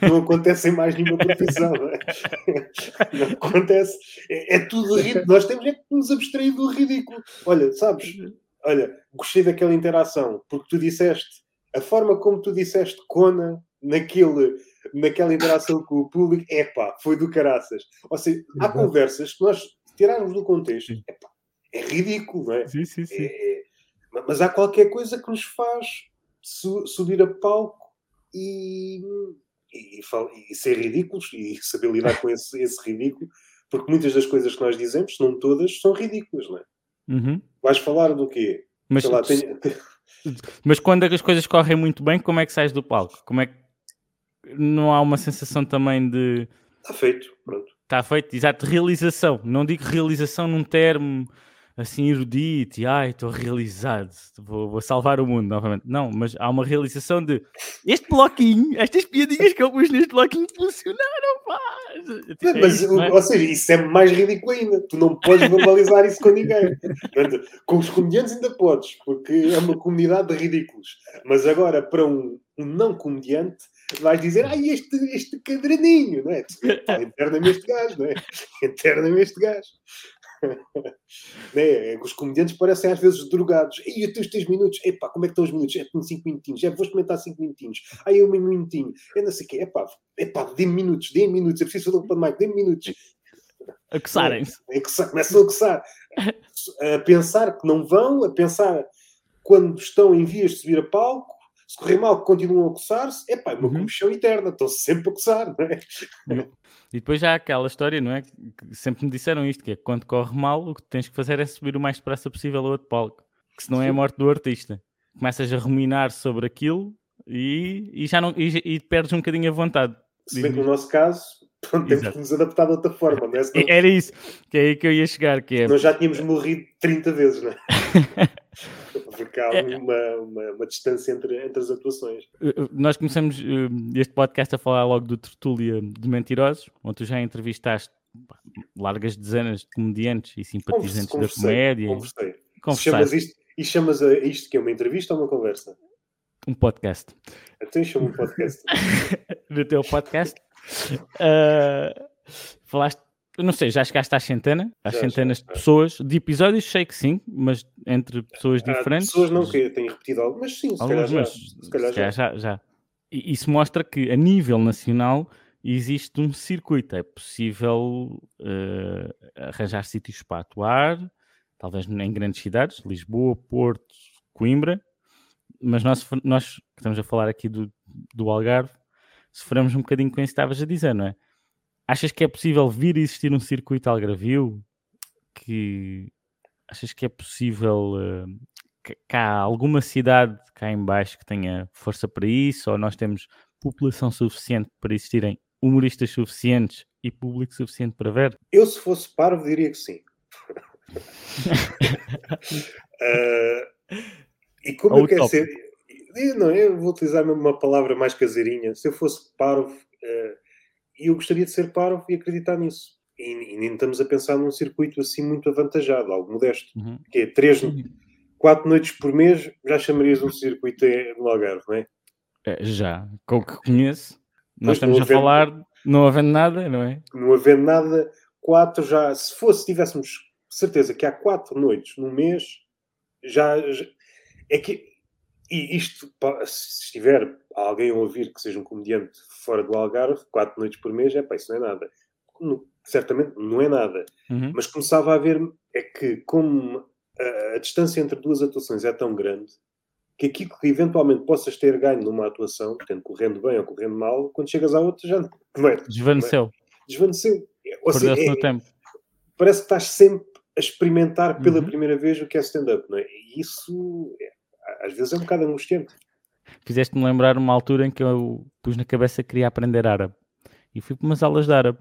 Não acontece em mais nenhuma profissão, não é? Acontece. É, é tudo ridículo. Nós temos é que nos abstrair do ridículo. Olha, sabes? Olha, gostei daquela interação, porque tu disseste, a forma como tu disseste Cona naquele, naquela interação com o público, epá, foi do caraças. Ou seja, há Exato. conversas que nós tirarmos do contexto, epá, é ridículo, não é? sim, sim, sim. É- é- mas há qualquer coisa que nos faz su- subir a palco e, e, fal- e ser ridículos e saber lidar com esse, esse ridículo, porque muitas das coisas que nós dizemos, se não todas, são ridículas, não é? Uhum. Vais falar do quê? Mas, lá, tenho- mas quando as coisas correm muito bem, como é que sais do palco? Como é que não há uma sensação também de Está feito, pronto. Está feito, exato, realização. Não digo realização num termo assim erudito e ai, estou realizado, vou, vou salvar o mundo novamente. Não, mas há uma realização de este bloquinho, estas piadinhas que eu pus neste bloquinho funcionaram, pá! É Mas, isto, não é? ou seja, isso é mais ridículo ainda. Tu não podes verbalizar isso com ninguém. Com os comediantes ainda podes, porque é uma comunidade de ridículos. Mas agora, para um, um não comediante, vais dizer, ai, este, este caderninho, não é? Interna-me este gajo, não é? Interna-me este gajo. né? Os comediantes parecem às vezes drogados. E os teus 3 minutos, epá, como é que estão os minutos? É com 5 minutinhos, é, vou experimentar 5 minutinhos. Aí um minutinho, eu não sei o quê, epá, epá, dê-me minutos, dê-me minutos, eu preciso fazer um open mic, dê-me minutos. A coçarem-se. É que começam a coçar. A pensar que não vão, a pensar quando estão em vias de subir a palco, se correr mal, continuam a coçar-se, é uma Uhum. comichão eterna, estão sempre a coçar, não é? E depois já há aquela história, não é? Que sempre me disseram isto, que é quando corre mal, o que tens que fazer é subir o mais depressa possível ao outro palco. Que senão é a morte do artista. Começas a ruminar sobre aquilo e, e já não, e, e perdes um bocadinho a vontade. Se bem que no nosso caso, Pronto, temos Exato. que nos adaptar de outra forma, não é? Senão, Era isso, que é aí que eu ia chegar, que é... nós já tínhamos morrido 30 vezes, não é? Porque há É. uma, uma, uma distância entre, entre as atuações. Uh, uh, Nós começamos uh, este podcast a falar logo do Tertúlia de Mentirosos, onde tu já entrevistaste largas dezenas de comediantes e simpatizantes da Conversei, comédia. conversei. Se Conversaste. chamas isto, e chamas a isto que é uma entrevista ou uma conversa? Um podcast. Até chama um podcast. No teu podcast. Uh, falaste, não sei, já chegaste às centenas, às Já, centenas já, de já. pessoas, de episódios, sei que sim, mas entre pessoas Há diferentes. pessoas não que têm repetido algo, mas sim, se calhar já. mas Se calhar já. já. E isso mostra que a nível nacional existe um circuito. É possível eh, arranjar sítios para atuar, talvez em grandes cidades, Lisboa, Porto, Coimbra, mas nós, nós que estamos a falar aqui do, do Algarve, sofremos um bocadinho com isso que estavas a dizer, não é? Achas que é possível vir a existir um circuito algravio? Que achas que é possível eh, que, que há alguma cidade cá em baixo que tenha força para isso, ou nós temos população suficiente para existirem humoristas suficientes e público suficiente para ver? Eu, se fosse parvo, diria que sim. Ah, e como Ou eu quero ser. eu Não, eu vou utilizar uma palavra mais caseirinha. Se eu fosse parvo, ah, eu gostaria de ser parvo e acreditar nisso. E, e nem estamos a pensar num circuito assim muito avantajado, algo modesto. Uhum. Que é três, quatro noites por mês, já chamarias um circuito no Algarve, não é? Eh, Já, com o que conheço, nós Pois, estamos a havendo- falar, não havendo nada, não é? não havendo nada, quatro já, se fosse, tivéssemos certeza que há quatro noites no mês, já, já- é que, e isto, se estiver alguém a ouvir que seja um comediante fora do Algarve, quatro noites por mês, é pá, isso não é nada. Não- certamente não é nada. Uhum. Mas começava a ver é que, como a, a distância entre duas atuações é tão grande, que aquilo que eventualmente possas ter ganho numa atuação, portanto, correndo bem ou correndo mal, quando chegas à outra já não é, Desvaneceu, desvaneceu. Ou seja, é- tempo. parece que estás sempre a experimentar pela Uhum. primeira vez o que é stand-up, não é? E isso é- às vezes é um bocado angustiante. Fizeste-me lembrar uma altura em que eu pus na cabeça que queria aprender árabe. E fui para umas aulas de árabe.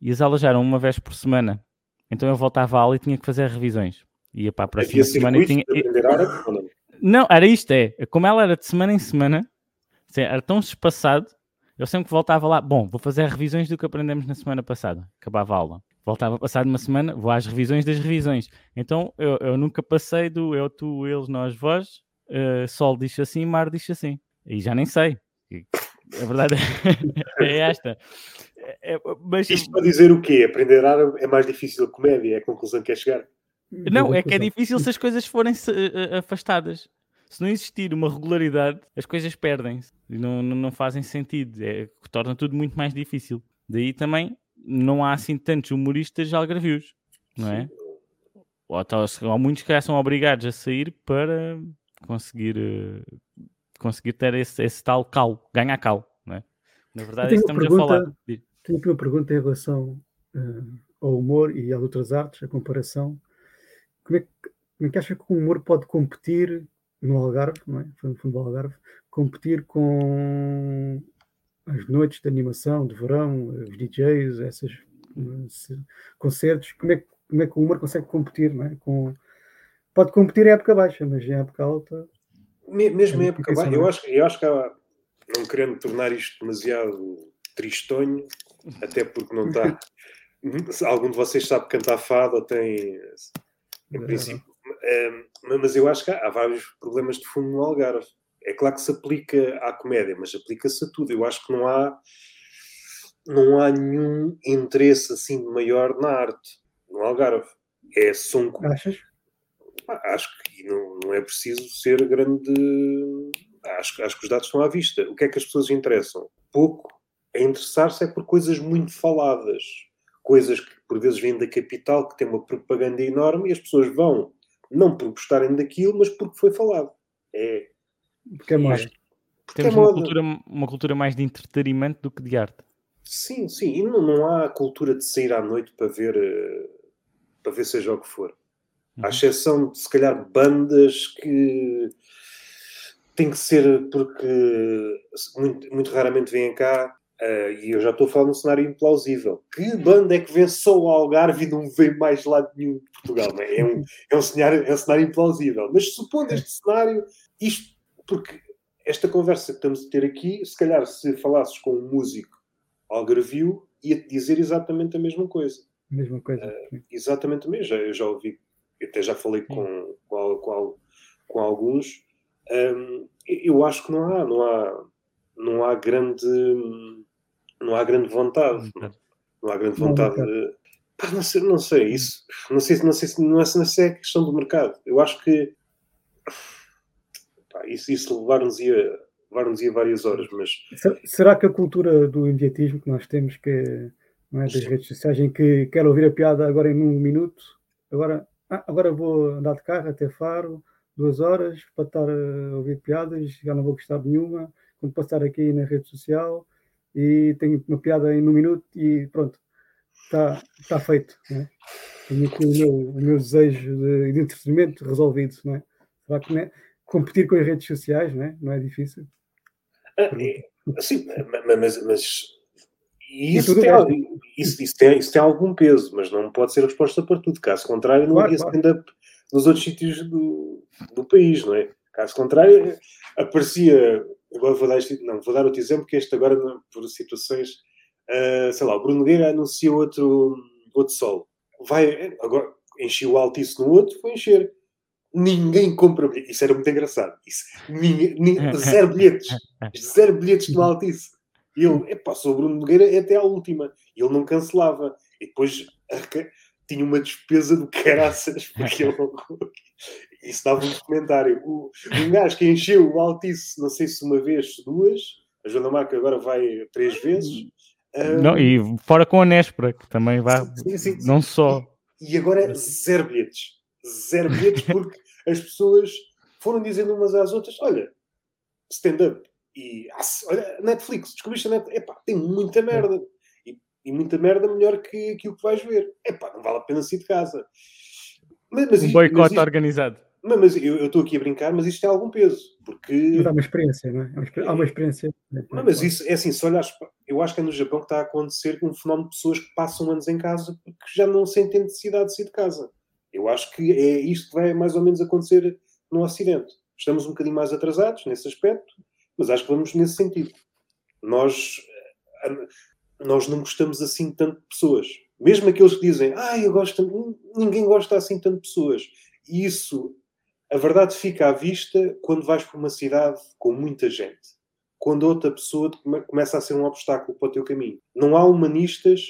E as aulas já eram uma vez por semana. Então eu voltava à aula e tinha que fazer revisões. Ia para a próxima Havia semana e tinha. árabe não? Não, era isto, é. Como ela era de semana em semana, era tão espaçado, eu sempre que voltava lá, bom, vou fazer revisões do que aprendemos na semana passada. Acabava a aula. Voltava a passar uma semana, vou às revisões das revisões. Então eu, eu nunca passei do eu, tu, eles, nós, vós, eh, sol diz assim, mar diz assim. E já nem sei. A verdade é esta. É- é- mas, Isto para dizer o quê? Aprender árabe é mais difícil que comédia, é a conclusão que quer chegar. Não, é que é difícil se as coisas forem se- eh, afastadas. Se não existir uma regularidade, as coisas perdem-se e não, não, não fazem sentido. É, torna tudo muito mais difícil. Daí também não há assim tantos humoristas algravios, não é? Ou, então, se- ou muitos que já são obrigados a sair para conseguir, eh, conseguir ter esse, esse tal cal, ganhar cal, não é? Na verdade, é isso estamos uma a falar. pergunta. Tenho aqui uma pergunta em relação eh, ao humor e às outras artes, a comparação. Como é, que, como é que acha que o humor pode competir no Algarve, não é? Foi no fundo do Algarve, competir com as noites de animação, de verão, os DJs, esses eh, concertos. Como é, que- como é que o humor consegue competir, é? Com, pode competir em época baixa, mas em época alta. Me- Mesmo É em época baixa, eu não acho, eu acho que há, não querendo tornar isto demasiado tristonho, até porque não está. Algum de vocês sabe cantar fado ou tem. Em É, princípio. Ehm, mas eu acho que há, há vários problemas de fundo no Algarve. É claro que se aplica à comédia, mas aplica-se a tudo. Eu acho que não há, não há nenhum interesse assim maior na arte no Algarve. É som Achas? Pá, Acho que não, não é preciso ser grande. Acho, acho que os dados estão à vista. O que é que as pessoas interessam? Pouco. A interessar-se é por coisas muito faladas. Coisas que por vezes vêm da capital, que tem uma propaganda enorme e as pessoas vão não por gostarem daquilo, mas porque foi falado. É, Porque é. Acho- porque Temos é uma cultura, uma cultura mais de entretenimento do que de arte. Sim, sim. E não, não há a cultura de sair à noite para ver, eh, para ver seja o que for. À Uhum. exceção de, se calhar, bandas que tem que ser porque muito, muito raramente vêm cá Uh, e eu já estou a falar num cenário implausível. Que banda é que vem só o Algarve e não vem mais lado nenhum de Portugal? É? é, um, é, um cenário, é um cenário implausível. Mas supondo este cenário, isto, porque esta conversa que estamos a ter aqui, se calhar se falasses com um músico algarvio, ia-te dizer exatamente a mesma coisa. Mesma coisa. Uh, exatamente mesmo. Já, eu já ouvi, até já falei com, com, com, com alguns. Um, eu acho que não há, não há, não há grande não há grande vontade. Não, há grande vontade. De, pá, não, sei, não sei, isso. Não sei, não sei, não é, não sei a questão do mercado. Eu acho que pá, isso, isso levar-nos ia, levar ia várias horas, mas. Será que a cultura do imediatismo que nós temos, que não é, das redes sociais, em que quero ouvir a piada agora em um minuto, agora, ah, agora vou andar de carro até Faro, duas horas, para estar a ouvir piadas, já não vou gostar de nenhuma, quando passar aqui na rede social, e tenho uma piada em um minuto e pronto, está tá feito. Né? Tenho aqui o meu, o meu desejo de, de entretenimento resolvido. Não é? Será que é? competir com as redes sociais não é, não é difícil? Ah, é, sim, mas, mas isso, tem, algo, isso, isso, tem, isso tem algum peso, mas não pode ser a resposta para tudo. Caso contrário, não claro, havia claro. stand-up nos outros sítios do, do país, não é? Caso contrário, aparecia agora vou dar, este, não, vou dar outro exemplo, que este agora, por situações, uh, sei lá, o Bruno Nogueira anuncia outro, outro solo. Vai, agora, encheu o Altice no outro, foi encher. Ninguém compra bilhetes. Isso era muito engraçado. Isso, ninguém, ninguém, zero bilhetes. Zero bilhetes no Altice. E ele, epá, sou o Bruno Nogueira até à última. E ele não cancelava. E depois tinha uma despesa do caraças, porque ele isso dava um comentário. O, um gajo que encheu o Altice, não sei se uma vez, duas, a Joana Marca agora vai três vezes. Um, não, e fora com a Nespra, que também vai, sim, sim, sim. não só. E, e agora zero bilhetes. Zero bilhetes, porque as pessoas foram dizendo umas às outras: olha, stand-up. E olha, Netflix, descobriste a Netflix, epá, tem muita merda. E, e, muita merda melhor que aquilo que vais ver. Epá, não vale a pena sair de casa. Mas, mas um boicote organizado. Não, mas eu estou aqui a brincar, mas isto tem algum peso, porque... Mas há uma experiência, não é? Há uma experiência. Não, mas isso, é assim, se olhas, eu acho que é no Japão que está a acontecer um fenómeno de pessoas que passam anos em casa porque já não sentem necessidade de sair de casa. Eu acho que é isto que vai mais ou menos acontecer no Ocidente. Estamos um bocadinho mais atrasados nesse aspecto, mas acho que vamos nesse sentido. Nós, nós não gostamos assim tanto de pessoas. Mesmo aqueles que dizem, ah, eu gosto, ninguém gosta assim tanto de pessoas. E isso a verdade fica à vista quando vais para uma cidade com muita gente. Quando outra pessoa começa a ser um obstáculo para o teu caminho. Não há humanistas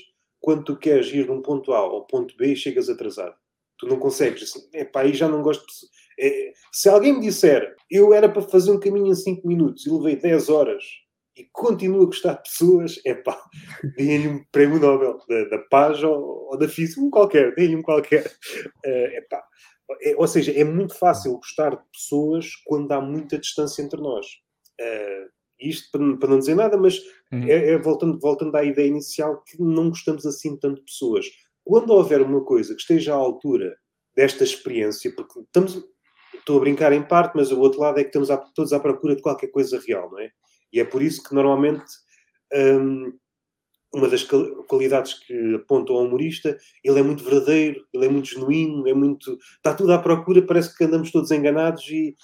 quando tu queres ir de um ponto A ao ponto B e chegas atrasado. Tu não consegues. Assim, epá, aí já não gosto de... É, se alguém me disser eu era para fazer um caminho em 5 minutos e levei 10 horas e continuo a gostar de pessoas, é pá, deem-lhe um prémio Nobel da, da paz ou, ou da física, um qualquer, deem-lhe um qualquer. É uh, pá, é, ou seja, é muito fácil gostar de pessoas quando há muita distância entre nós. Uh, isto para, para, não dizer nada, mas uhum. é, é, voltando, voltando à ideia inicial que não gostamos assim tanto de pessoas. Quando houver uma coisa que esteja à altura desta experiência, porque estamos, estou a brincar em parte, mas o outro lado é que estamos à, todos à procura de qualquer coisa real, não é? E é por isso que normalmente um, uma das qualidades que apontam ao humorista, ele é muito verdadeiro, ele é muito genuíno, é muito. está tudo à procura, parece que andamos todos enganados e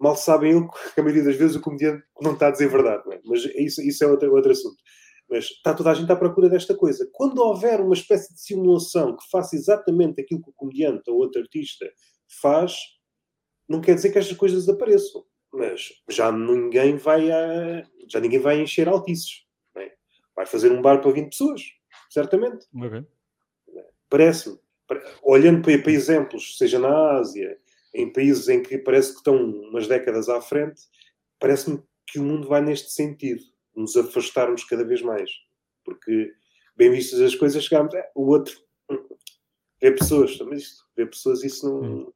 mal sabem ele que a maioria das vezes o comediante não está a dizer verdade, é? mas isso, isso é outro, outro assunto. Mas está toda a gente à procura desta coisa. Quando houver uma espécie de simulação que faça exatamente aquilo que o comediante ou outro artista faz, não quer dizer que estas coisas desapareçam. Mas já ninguém vai a, já ninguém vai encher altices vai fazer um bar para 20 pessoas, certamente. Okay. Parece-me. Olhando para, para exemplos, seja na Ásia, em países em que parece que estão umas décadas à frente, parece-me que o mundo vai neste sentido, nos afastarmos cada vez mais. Porque, bem vistas as coisas, chegamos, é, o outro, ver pessoas, mas isto, ver pessoas, isso não, hum.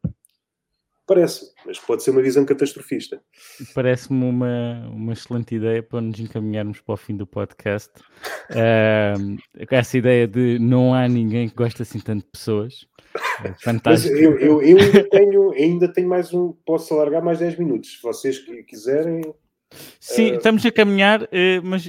Parece, mas pode ser uma visão catastrofista. Parece-me uma, uma excelente ideia para nos encaminharmos para o fim do podcast. Uh, essa ideia de não há ninguém que goste assim tanto de pessoas. É fantástico. Mas eu, eu, eu, ainda, tenho, ainda tenho mais um. Posso alargar mais 10 minutos. Se vocês quiserem. Sim, Uh, estamos a caminhar, eh, mas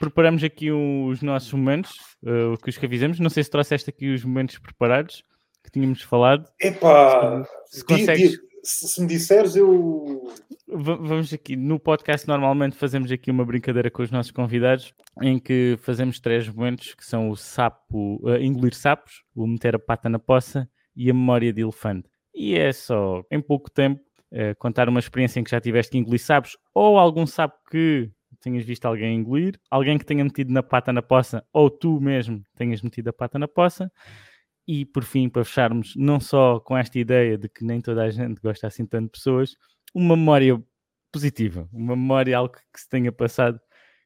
preparamos aqui os nossos momentos, eh, que os que avisamos. Não sei se trouxeste aqui os momentos preparados que tínhamos falado. Epá, Se di- consegues- di- se, se me disseres, eu. Va- Vamos aqui, no podcast normalmente fazemos aqui uma brincadeira com os nossos convidados em que fazemos três momentos que são o sapo, eh, engolir sapos, o meter a pata na poça e a memória de elefante. E é só, em pouco tempo, eh, contar uma experiência em que já tiveste que engolir sapos ou algum sapo que tenhas visto alguém engolir, alguém que tenha metido na pata na poça ou tu mesmo tenhas metido a pata na poça. E por fim, para fecharmos, não só com esta ideia de que nem toda a gente gosta assim tanto de pessoas, uma memória positiva, uma memória, algo que se tenha passado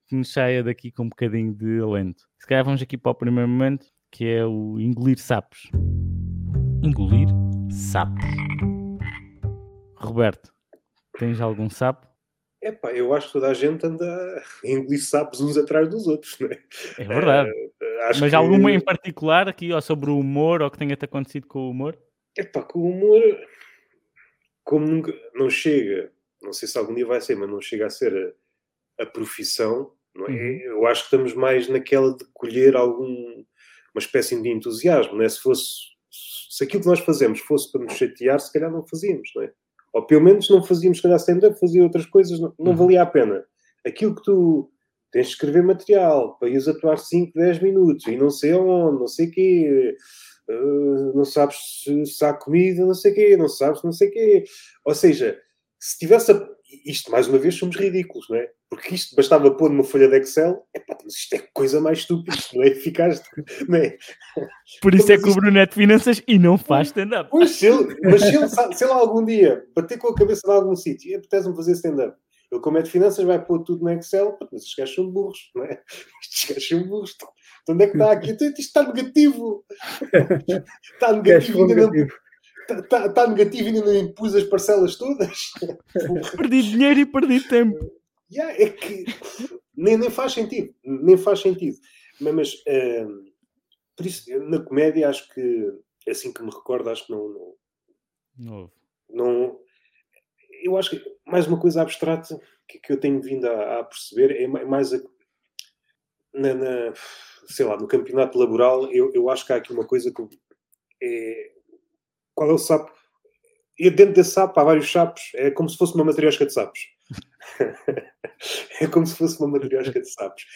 que nos saia daqui com um bocadinho de alento. Se calhar vamos aqui para o primeiro momento, que é o engolir sapos. Engolir sapos. Roberto, tens algum sapo? Epá, eu acho que toda a gente anda a engolir sapos uns atrás dos outros, não é? É verdade. Acho Mas que- alguma em particular aqui, ou sobre o humor, ou que tenha-te acontecido com o humor? Epá, com o humor, como nunca, não chega, não sei se algum dia vai ser, mas não chega a ser a, a profissão, não é? Uhum. Eu acho que estamos mais naquela de colher algum, uma espécie de entusiasmo, não é? Se fosse, se aquilo que nós fazemos fosse para nos chatear, se calhar não fazíamos, não é? Ou pelo menos não fazíamos, calhar, stand-up, fazia outras coisas, não, não Uhum. valia a pena. Aquilo que tu tens de escrever material para ires atuar 5, 10 minutos e não sei onde, não sei o quê, Uh, não sabes se, se há comida, não sei o quê, não sabes não sei o quê. Ou seja, se tivesse. A... Isto, mais uma vez, somos ridículos, não é? Porque isto bastava pôr numa folha de Excel, epá, mas isto é coisa mais estúpida, isto não é eficaz, não é? Por isso é que o Mas Bruno é de finanças e não faz stand-up. Pois, se ele, mas se ele, sa- se ele algum dia bater com a cabeça em algum sítio e apetece-me fazer stand-up, ele, como é de finanças, vai pôr tudo no Excel, mas estes gajos são burros, não é? Estes gajos são burros. Então, onde é que está aqui? Isto está negativo. Está negativo. Está tá, tá negativo e ainda não impus as parcelas todas. Perdi dinheiro e perdi tempo. Yeah, é que nem, nem faz sentido. Nem faz sentido. Mas, mas, hum, por isso, na comédia, acho que, assim que me recordo, acho que não. não, Novo. não eu acho que mais uma coisa abstrata que, que eu tenho vindo a, a perceber é ma- mais a, na, na- sei lá, no campeonato laboral, eu, eu acho que há aqui uma coisa que é, qual é o sapo? E dentro desse sapo há vários sapos, é como se fosse uma matriosca de sapos. é como se fosse uma matriosca de sapos.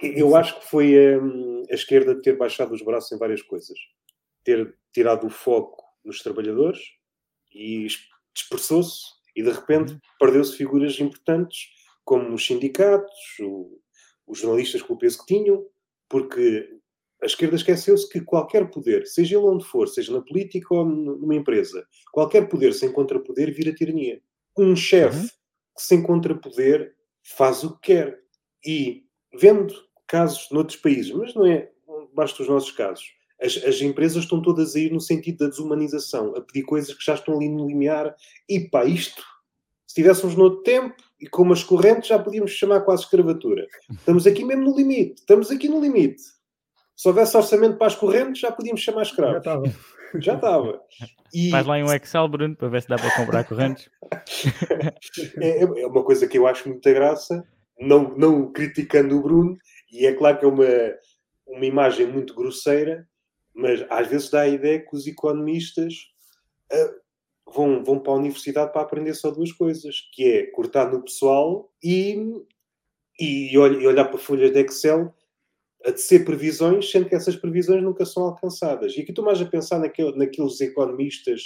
Eu acho que foi hum, a esquerda ter baixado os braços em várias coisas. Ter tirado o foco nos trabalhadores e dispersou-se e de repente perdeu-se figuras importantes como os sindicatos, o- os jornalistas com o peso que tinham, porque a esquerda esqueceu-se que qualquer poder, seja ele onde for, seja na política ou numa empresa, qualquer poder sem contrapoder vira tirania. Um chefe Uhum. que sem contrapoder faz o que quer. E vendo casos noutros países, mas não é, basta os nossos casos, as, as empresas estão todas a ir no sentido da desumanização, a pedir coisas que já estão ali no limiar. E pá, isto, se estivéssemos noutro tempo e com umas correntes, já podíamos chamar quase escravatura. Estamos aqui mesmo no limite, estamos aqui no limite. Se houvesse orçamento para as correntes, já podíamos chamar Já escravos. estava. Já estava. E Faz lá em um Excel, Bruno, para ver se dá para comprar correntes. é, é uma coisa que eu acho muita graça, não, não criticando o Bruno, e é claro que é uma, uma imagem muito grosseira, mas às vezes dá a ideia que os economistas ah, vão, vão para a universidade para aprender só duas coisas, que é cortar no pessoal e, e, olh- e olhar para folhas de Excel a tecer previsões, sendo que essas previsões nunca são alcançadas. E aqui estou mais a pensar naquele, naqueles economistas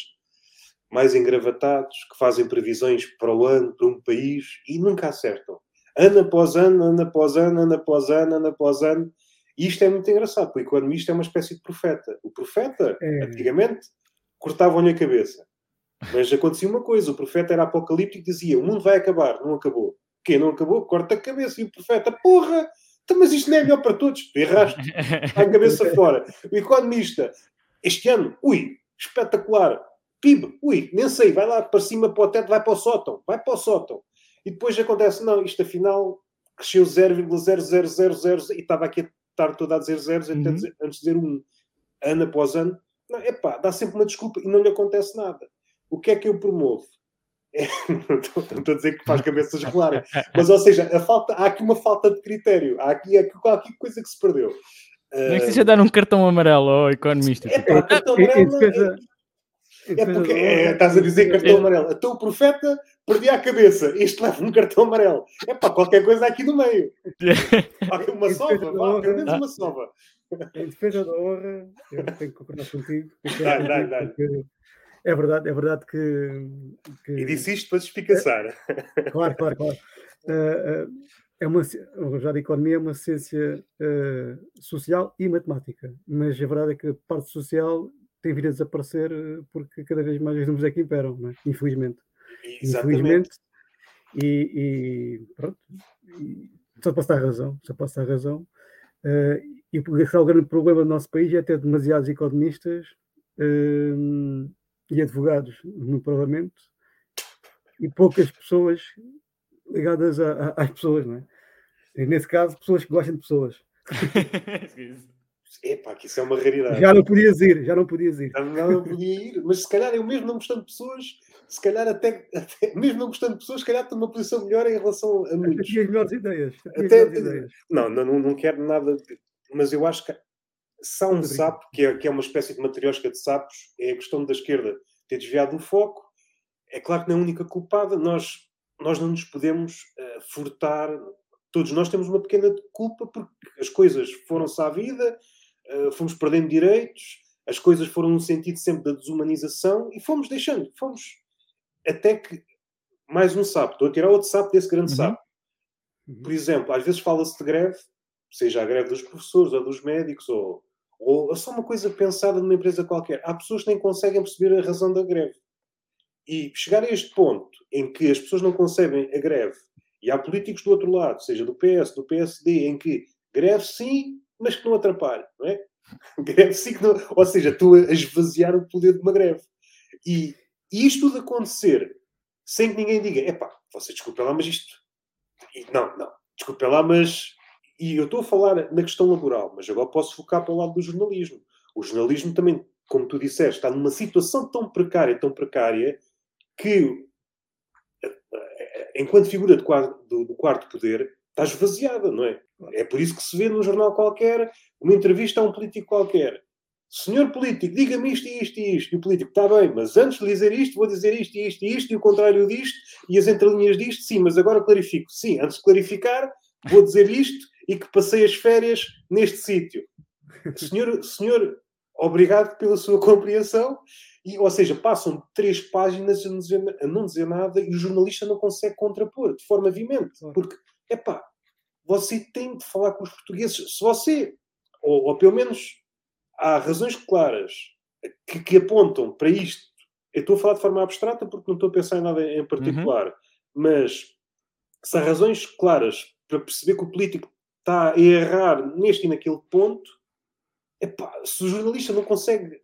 mais engravatados, que fazem previsões para o ano, para um país, e nunca acertam. Ano após ano, ano após ano, ano após ano, ano após ano. E isto é muito engraçado, porque o economista é uma espécie de profeta. O profeta, É. antigamente, cortavam-lhe a cabeça. Mas acontecia uma coisa, o profeta era apocalíptico e dizia, o mundo vai acabar, não acabou. Quem não acabou, corta a cabeça. E o profeta, porra, mas isto não é melhor para todos. Erraste, vai a cabeça fora. O economista, este ano, ui, espetacular. PIB, ui, nem sei, vai lá para cima, para o teto, vai para o sótão, vai para o sótão. E depois acontece, não, isto afinal cresceu 0,0000 e estava aqui a estar toda a dizer zeros Uhum. antes de dizer um, ano após ano. Não, epá, dá sempre uma desculpa e não lhe acontece nada. O que é que eu promovo? É, não estou a dizer que faz cabeças rolarem. Mas, ou seja, a falta, há aqui uma falta de critério. Há aqui, há aqui qualquer coisa que se perdeu. Nem que seja dar um cartão amarelo ao economista. É, tipo, pá, cartão Em- em amarelo. É, é porque é, estás a dizer cartão amarelo. Então o profeta perdia a cabeça. Este leva um cartão amarelo. É pá, qualquer coisa aqui no meio. Há aqui uma sova, vá, pelo menos uma sova. Em defesa da honra, eu tenho que concordar contigo. contigo, dá-lhe. porque É verdade, é verdade que. que- E disse isto para justificar. Claro, claro, claro. Eh, eh, é uma, já a economia é uma ciência eh, social e matemática, mas a verdade é que a parte social tem vindo a desaparecer porque cada vez mais os números é que imperam, é? infelizmente. Exatamente. Infelizmente. E, e pronto, e só posso dar razão, só posso dar razão. Eh, e porque é o grande problema do nosso país é ter demasiados economistas eh, e advogados no Parlamento e poucas pessoas ligadas a- a- às pessoas, não é? E nesse caso, pessoas que gostam de pessoas. Epá, que isso é uma raridade. Já não podias ir, já não podias ir. Não, não, podia ir, mas se calhar eu mesmo não gostando de pessoas, se calhar até, até- mesmo não gostando de pessoas, se calhar estou numa posição melhor em relação a Até muitos. tinhas melhores ideias. até Até- melhores ideias. Não, não, não, quero nada, mas eu acho que há um sapo, que é, que é uma espécie de matriosca de sapos, é a questão da esquerda ter desviado o foco. É claro que não é a única culpada, nós, nós não nos podemos eh, furtar, todos nós temos uma pequena culpa porque as coisas foram-se à vida, eh, fomos perdendo direitos, as coisas foram no sentido sempre da desumanização e fomos deixando, fomos até que mais um sapo, estou a tirar outro sapo desse grande Uhum. sapo. Por exemplo, às vezes fala-se de greve, seja a greve dos professores ou dos médicos, ou, ou é só uma coisa pensada numa empresa qualquer. Há pessoas que nem conseguem perceber a razão da greve. E chegar a este ponto em que as pessoas não concebem a greve, e há políticos do outro lado, seja do PS, do PSD, em que greve sim, mas que não atrapalhe, não é? Greve sim, que não... ou seja, estou a esvaziar o poder de uma greve. E, e isto tudo acontecer sem que ninguém diga, epá, você desculpa lá, mas isto e- não, não, desculpa lá, mas. E eu estou a falar na questão laboral, mas agora posso focar para o lado do jornalismo. O jornalismo também, como tu disseste, está numa situação tão precária, tão precária, que, eh, enquanto figura de quadro- do, do quarto poder, está esvaziada, não é? É por isso que se vê num jornal qualquer, uma entrevista a um político qualquer. Senhor político, diga-me isto e isto e isto. E o político, está bem, mas antes de dizer isto, vou dizer isto e isto e isto, e o contrário disto, e as entrelinhas disto, sim, mas agora clarifico. Sim, antes de clarificar, vou dizer isto e que passei as férias neste sítio. Senhor, senhor, obrigado pela sua compreensão. E, ou seja, passam três páginas a não, dizer, a não dizer nada e o jornalista não consegue contrapor de forma vimente. Porque, epá, você tem de falar com os portugueses. Se você, ou, ou pelo menos há razões claras que, que apontam para isto. Eu estou a falar de forma abstrata porque não estou a pensar em nada em particular, mas se há razões claras para perceber que o político está a errar neste e naquele ponto, epá, se o jornalista não consegue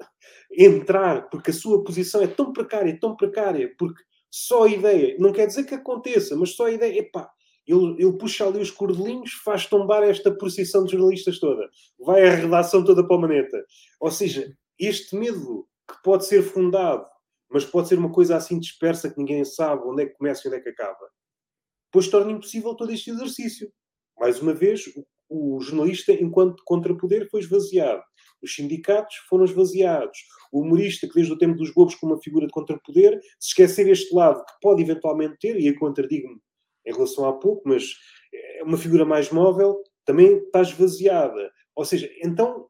entrar porque a sua posição é tão precária, tão precária, porque só a ideia, não quer dizer que aconteça, mas só a ideia, epá, ele, ele puxa ali os cordelinhos, faz tombar esta procissão de jornalistas toda, vai a redação toda para o maneta. Ou seja, este medo que pode ser fundado, mas pode ser uma coisa assim dispersa que ninguém sabe onde é que começa e onde é que acaba, depois torna impossível todo este exercício. Mais uma vez, o, o jornalista, enquanto contrapoder, foi esvaziado. Os sindicatos foram esvaziados. O humorista, que desde o tempo dos Globos, como uma figura de contrapoder, se esquecer este lado que pode eventualmente ter, e aí contradigo-me em relação a pouco, mas é uma figura mais móvel, também está esvaziada. Ou seja, então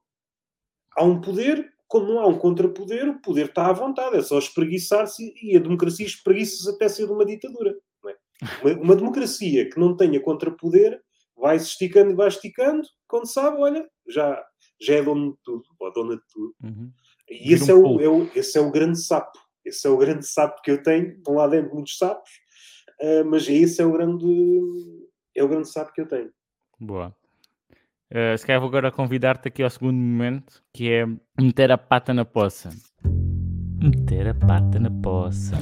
há um poder, como não há um contrapoder, o poder está à vontade, é só espreguiçar-se e a democracia espreguiça-se até ser uma ditadura. é? Uma, uma democracia que não tenha contrapoder vai-se esticando e vai esticando, quando sabe, olha, já, já é dono de tudo, ou dona de tudo. Uhum. E esse, Vira é um o, é o- esse é o grande sapo. Esse é o grande sapo que eu tenho. Estão lá dentro muitos sapos, ah, mas esse é o grande, é o grande sapo que eu tenho. Boa. Uh, se calhar vou agora convidar-te aqui ao segundo momento, que é meter a pata na poça. Meter a pata na poça.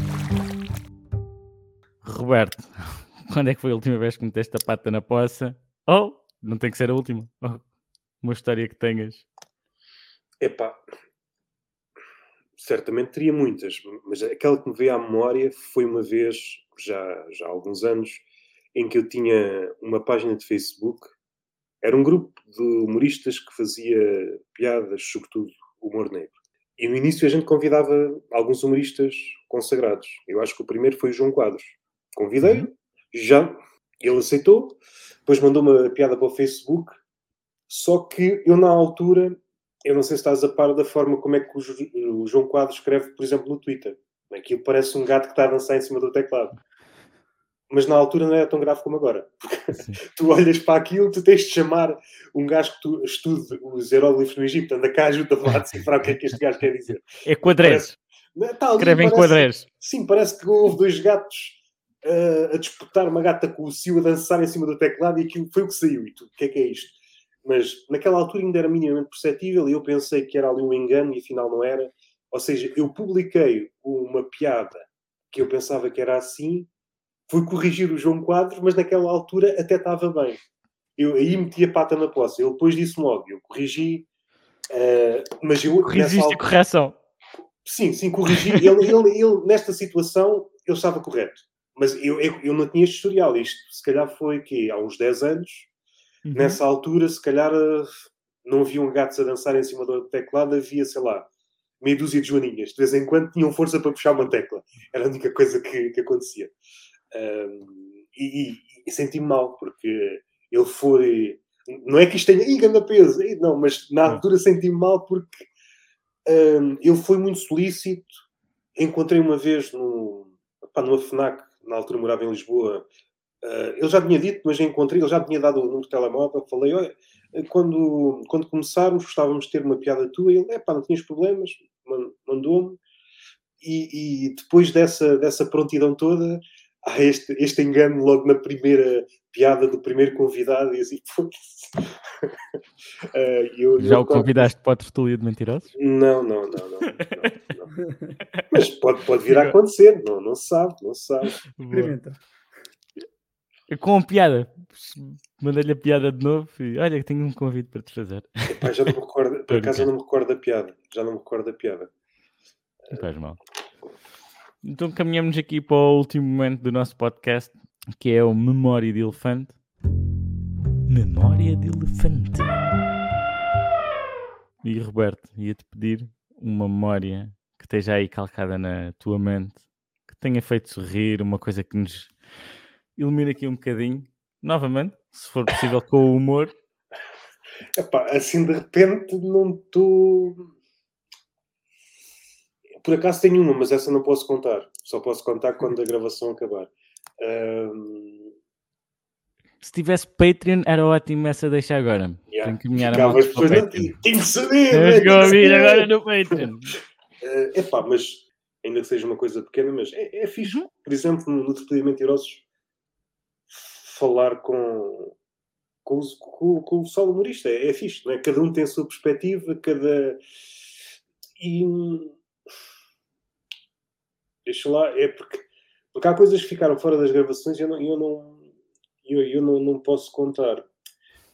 Roberto, quando é que foi a última vez que meteste a pata na poça? Ou, não tem que ser a última, Oh, uma história que tenhas. Epá, certamente teria muitas, mas aquela que me veio à memória foi uma vez, já, já há alguns anos, em que eu tinha uma página de Facebook. Era um grupo de humoristas que fazia piadas, sobretudo humor negro. E no início a gente convidava alguns humoristas consagrados. Eu acho que o primeiro foi o João Quadros. Convidei, uhum. já ele aceitou, depois mandou uma piada para o Facebook. Só que eu, na altura, eu não sei se estás a par da forma como é que o, João Quadros escreve, por exemplo, no Twitter. Aquilo parece um gato que está a dançar em cima do teclado mas na altura não era tão grave como agora. tu olhas para aquilo, tu tens de chamar um gajo que tu estude os hieróglifos no Egito, anda cá, ajuda-me lá a decifrar o que é que este gajo quer dizer. É quadrés. Tá Escreve em quadrés. Sim, parece que houve dois gatos uh, a disputar uma gata com o Cio a dançar em cima do teclado e aquilo foi o que saiu. E tu, o que é que é isto? Mas naquela altura ainda era minimamente perceptível e eu pensei que era ali um engano e afinal não era. Ou seja, eu publiquei uma piada que eu pensava que era assim Fui corrigir o João Quadros, mas naquela altura até estava bem. Eu aí meti a pata na poça. Ele depois disse-me logo, eu corrigi, uh, mas eu... Corrigiste altura... correção. Sim, sim, corrigi. ele, ele, ele, nesta situação, ele estava correto. Mas eu, eu, eu não tinha este historial. Isto, se calhar, foi que há uns 10 anos. Uhum. Nessa altura, se calhar, eh, não haviam gatos a dançar em cima do teclado, havia, sei lá, meia dúzia de joaninhas. De vez em quando tinham força para puxar uma tecla. Era a única coisa que, que acontecia. Um, e, e senti-me mal, porque ele foi. Não é que isto tenha. Ih, grande peso! Não, mas na altura senti-me mal porque um, ele foi muito solícito. Encontrei uma vez no, pá, numa FNAC, na altura morava em Lisboa. Uh, ele já tinha dito, mas encontrei, ele já tinha dado o número de telemóvel. Falei: olha, quando, quando começarmos, gostávamos de ter uma piada tua. E ele: é pá, não tinhas problemas, mandou-me. E, e, depois dessa, dessa prontidão toda, há este, este engano logo na primeira piada do primeiro convidado e assim, uh, eu, Já eu, o convidaste para a tertúlia de mentirosos? Não, não, não, não, não, não. Mas pode, pode vir a acontecer, não, não se sabe, não se sabe. Experimenta. Com a piada, mandei-lhe a piada de novo e olha, tenho um convite para te fazer. Epá, já não me recordo, por acaso eu não me recordo da piada, já não me recordo da piada. Não faz mal. Então caminhamos aqui para o último momento do nosso podcast, que é o Memória de Elefante. Memória de Elefante. E Roberto, ia-te pedir uma memória que esteja aí calcada na tua mente, que tenha feito sorrir, uma coisa que nos ilumine aqui um bocadinho. Novamente, se for possível, com o humor. Epá, assim de repente não estou. Por acaso tenho uma, mas essa não posso contar. Só posso contar quando a gravação acabar. Um... Se tivesse Patreon, era ótimo essa deixar agora. Yeah. Tenho que caminhar a moto para o Tenho que saber! Temos que ouvir agora no Patreon. É uh, pá, mas ainda que seja uma coisa pequena, mas é, é fixe. Uhum. Por exemplo, no, no de Mentirosos, falar com, com, com, com o pessoal humorista. É, é fixe, não é? Cada um tem a sua perspectiva, cada. E deixa lá, é porque, porque há coisas que ficaram fora das gravações e eu não, eu não, eu, eu não, não posso contar.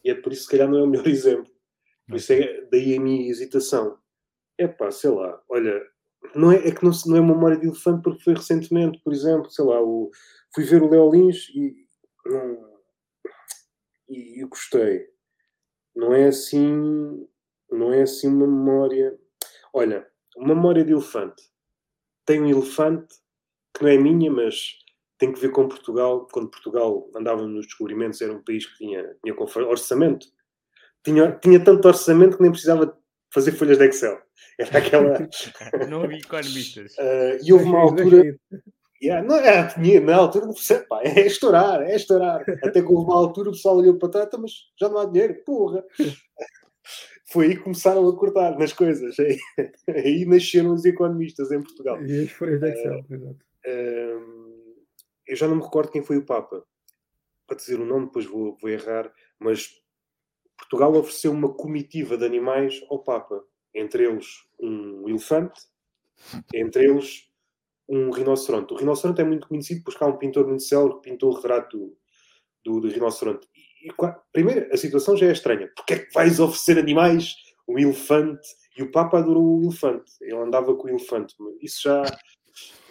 E é por isso, se calhar, não é o melhor exemplo. Por isso é daí a minha hesitação. É pá, sei lá, olha, não é, é que não, não é uma memória de elefante porque foi recentemente, por exemplo, sei lá, o, fui ver o Léo Lins e, não, e, e gostei. Não é assim, não é assim uma memória. Olha, uma memória de elefante tem um elefante que não é minha, mas tem que ver com Portugal. Quando Portugal andava nos descobrimentos, era um país que tinha, tinha orçamento. Tinha, tinha tanto orçamento que nem precisava fazer folhas de Excel. Era aquela. não havia economistas. Uh, e houve uma altura. Yeah, não, é, tinha, na altura, pá, é estourar, é estourar. Até que houve uma altura o pessoal olhou para trás, então, mas já não há dinheiro, porra foi aí que começaram a cortar nas coisas. Aí, aí nasceram os economistas em Portugal. E as folhas de Excel, uh, exato. Uh, eu já não me recordo quem foi o Papa. Para dizer o nome, depois vou, vou errar, mas Portugal ofereceu uma comitiva de animais ao Papa. Entre eles um elefante, entre eles um rinoceronte. O rinoceronte é muito conhecido porque há um pintor muito célebre que pintou o retrato do, do, do rinoceronte e, primeiro, a situação já é estranha. Porque é que vais oferecer animais, um elefante e E o Papa adorou o elefante. Ele andava com o elefante. Isso já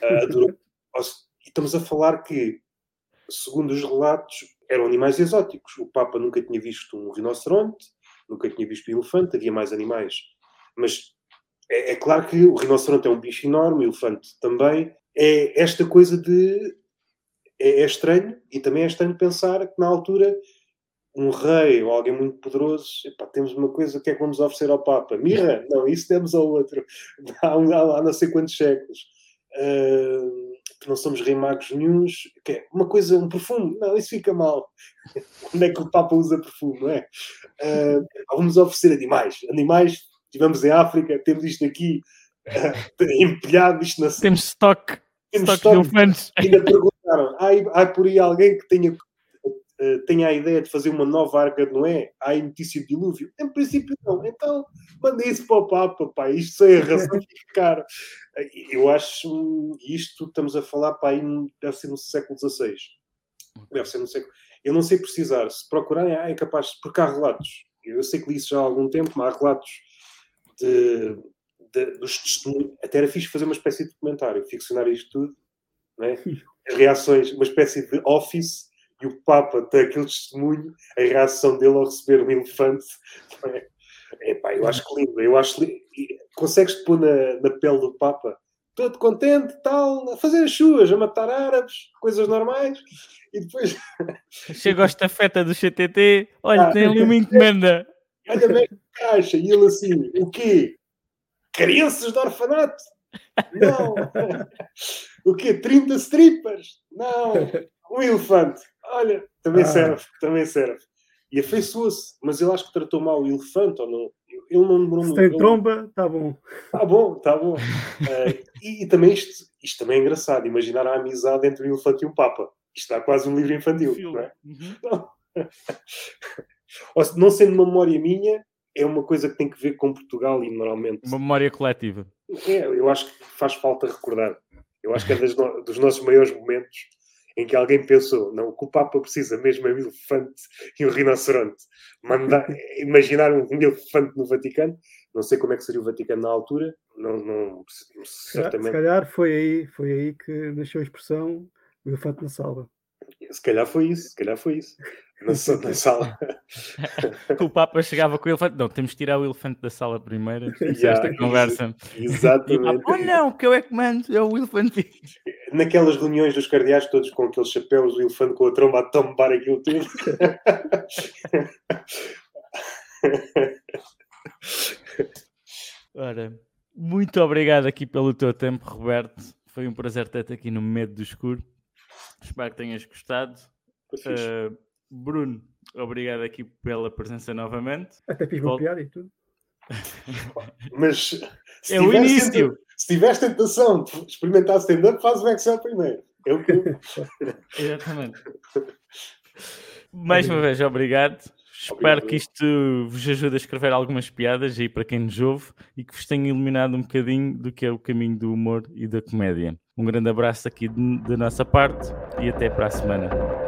uh, estamos a falar que, segundo os relatos, eram animais exóticos. O Papa nunca tinha visto um rinoceronte, nunca tinha visto um elefante, havia mais animais. Mas é, é claro que o rinoceronte é um bicho enorme, o elefante também. É esta coisa de. É, é estranho, e também é estranho pensar que na altura um rei ou alguém muito poderoso, epá, temos uma coisa que é que vamos oferecer ao Papa? Mirra? Não, isso demos ao outro. Há, há, há não sei quantos séculos. Uh, que não somos rei magos. Que é uma coisa, um perfume? Não, isso fica mal. Onde é que o Papa usa perfume, não é? Uh, vamos oferecer animais. Animais, estivemos em África, temos isto aqui uh, empilhado. Isto na... Temos estoque. Temos estoque, de elefantes. Ainda perguntaram, há, há por aí alguém que tenha eh, tenha a ideia de fazer uma nova arca de Noé, há notícia de dilúvio? Em princípio não. Então, manda isso para o Papa, pá. Isto é a razão de ficar. Eu acho isto, estamos a falar, pá, aí deve ser no século XVI. Deve ser no século... Eu não sei precisar. Se procurarem, ah, é capaz... Porque há relatos. Eu sei que li isso já há algum tempo, mas há relatos de, de, dos testemunhos. Até era fixe fazer uma espécie de documentário, ficcionar isto tudo. Né? Reações, uma espécie de office e o Papa tem aquele testemunho, a reação dele ao receber um elefante. É, pá, eu acho que lindo, eu acho lindo. Consegues-te pôr na, na pele do Papa, todo contente, tal, a fazer as suas, a matar árabes, coisas normais, e depois. Chega ao estafeta do CTT, olha, ah, tem ali uma encomenda. Olha bem caixa, e ele assim, o quê? Crianças de orfanato? Não. o quê? 30 strippers? Não. Um elefante. Olha, também ah. serve, também serve. E afeiçoou-se, mas eu acho que tratou mal o elefante ou não. Ele não demorou muito. tem tromba, está bom. Está bom, está bom. uh, e, e, também isto, isto também é engraçado, imaginar a amizade entre o elefante e o Papa. Isto está quase um livro infantil, não é? Uhum. Não. não sendo uma memória minha, é uma coisa que tem que ver com Portugal e normalmente. Uma memória coletiva. É, eu acho que faz falta recordar. Eu acho que é no... dos nossos maiores momentos em que alguém pensou, não, que o Papa precisa mesmo é um elefante e um rinoceronte. Mandar, imaginar um elefante no Vaticano, não sei como é que seria o Vaticano na altura, não, não certamente. Se calhar foi aí, foi aí que nasceu a expressão o elefante na sala. Se calhar foi isso, se calhar foi isso na, na sala. que o Papa chegava com o elefante. Não, temos de tirar o elefante da sala primeiro. Yeah, esta conversa. Exatamente. oh não, que eu é que mando, é o elefante. Naquelas reuniões dos cardeais, todos com aqueles chapéus, o elefante com a tromba a tombar aquilo tudo. Ora, muito obrigado aqui pelo teu tempo, Roberto. Foi um prazer ter-te aqui no Medo do Escuro. Espero que tenhas gostado. Uh, Bruno, obrigado aqui pela presença novamente. Até fiz uma piada e tudo. Mas se é o início. Se tiveres tentação de experimentar stand-up, faz o Excel primeiro. É o que Exatamente. Mais uma vez, obrigado. Obrigado. Espero que isto vos ajude a escrever algumas piadas aí para quem nos ouve e que vos tenha iluminado um bocadinho do que é o caminho do humor e da comédia. Um grande abraço aqui da nossa parte e até para a semana.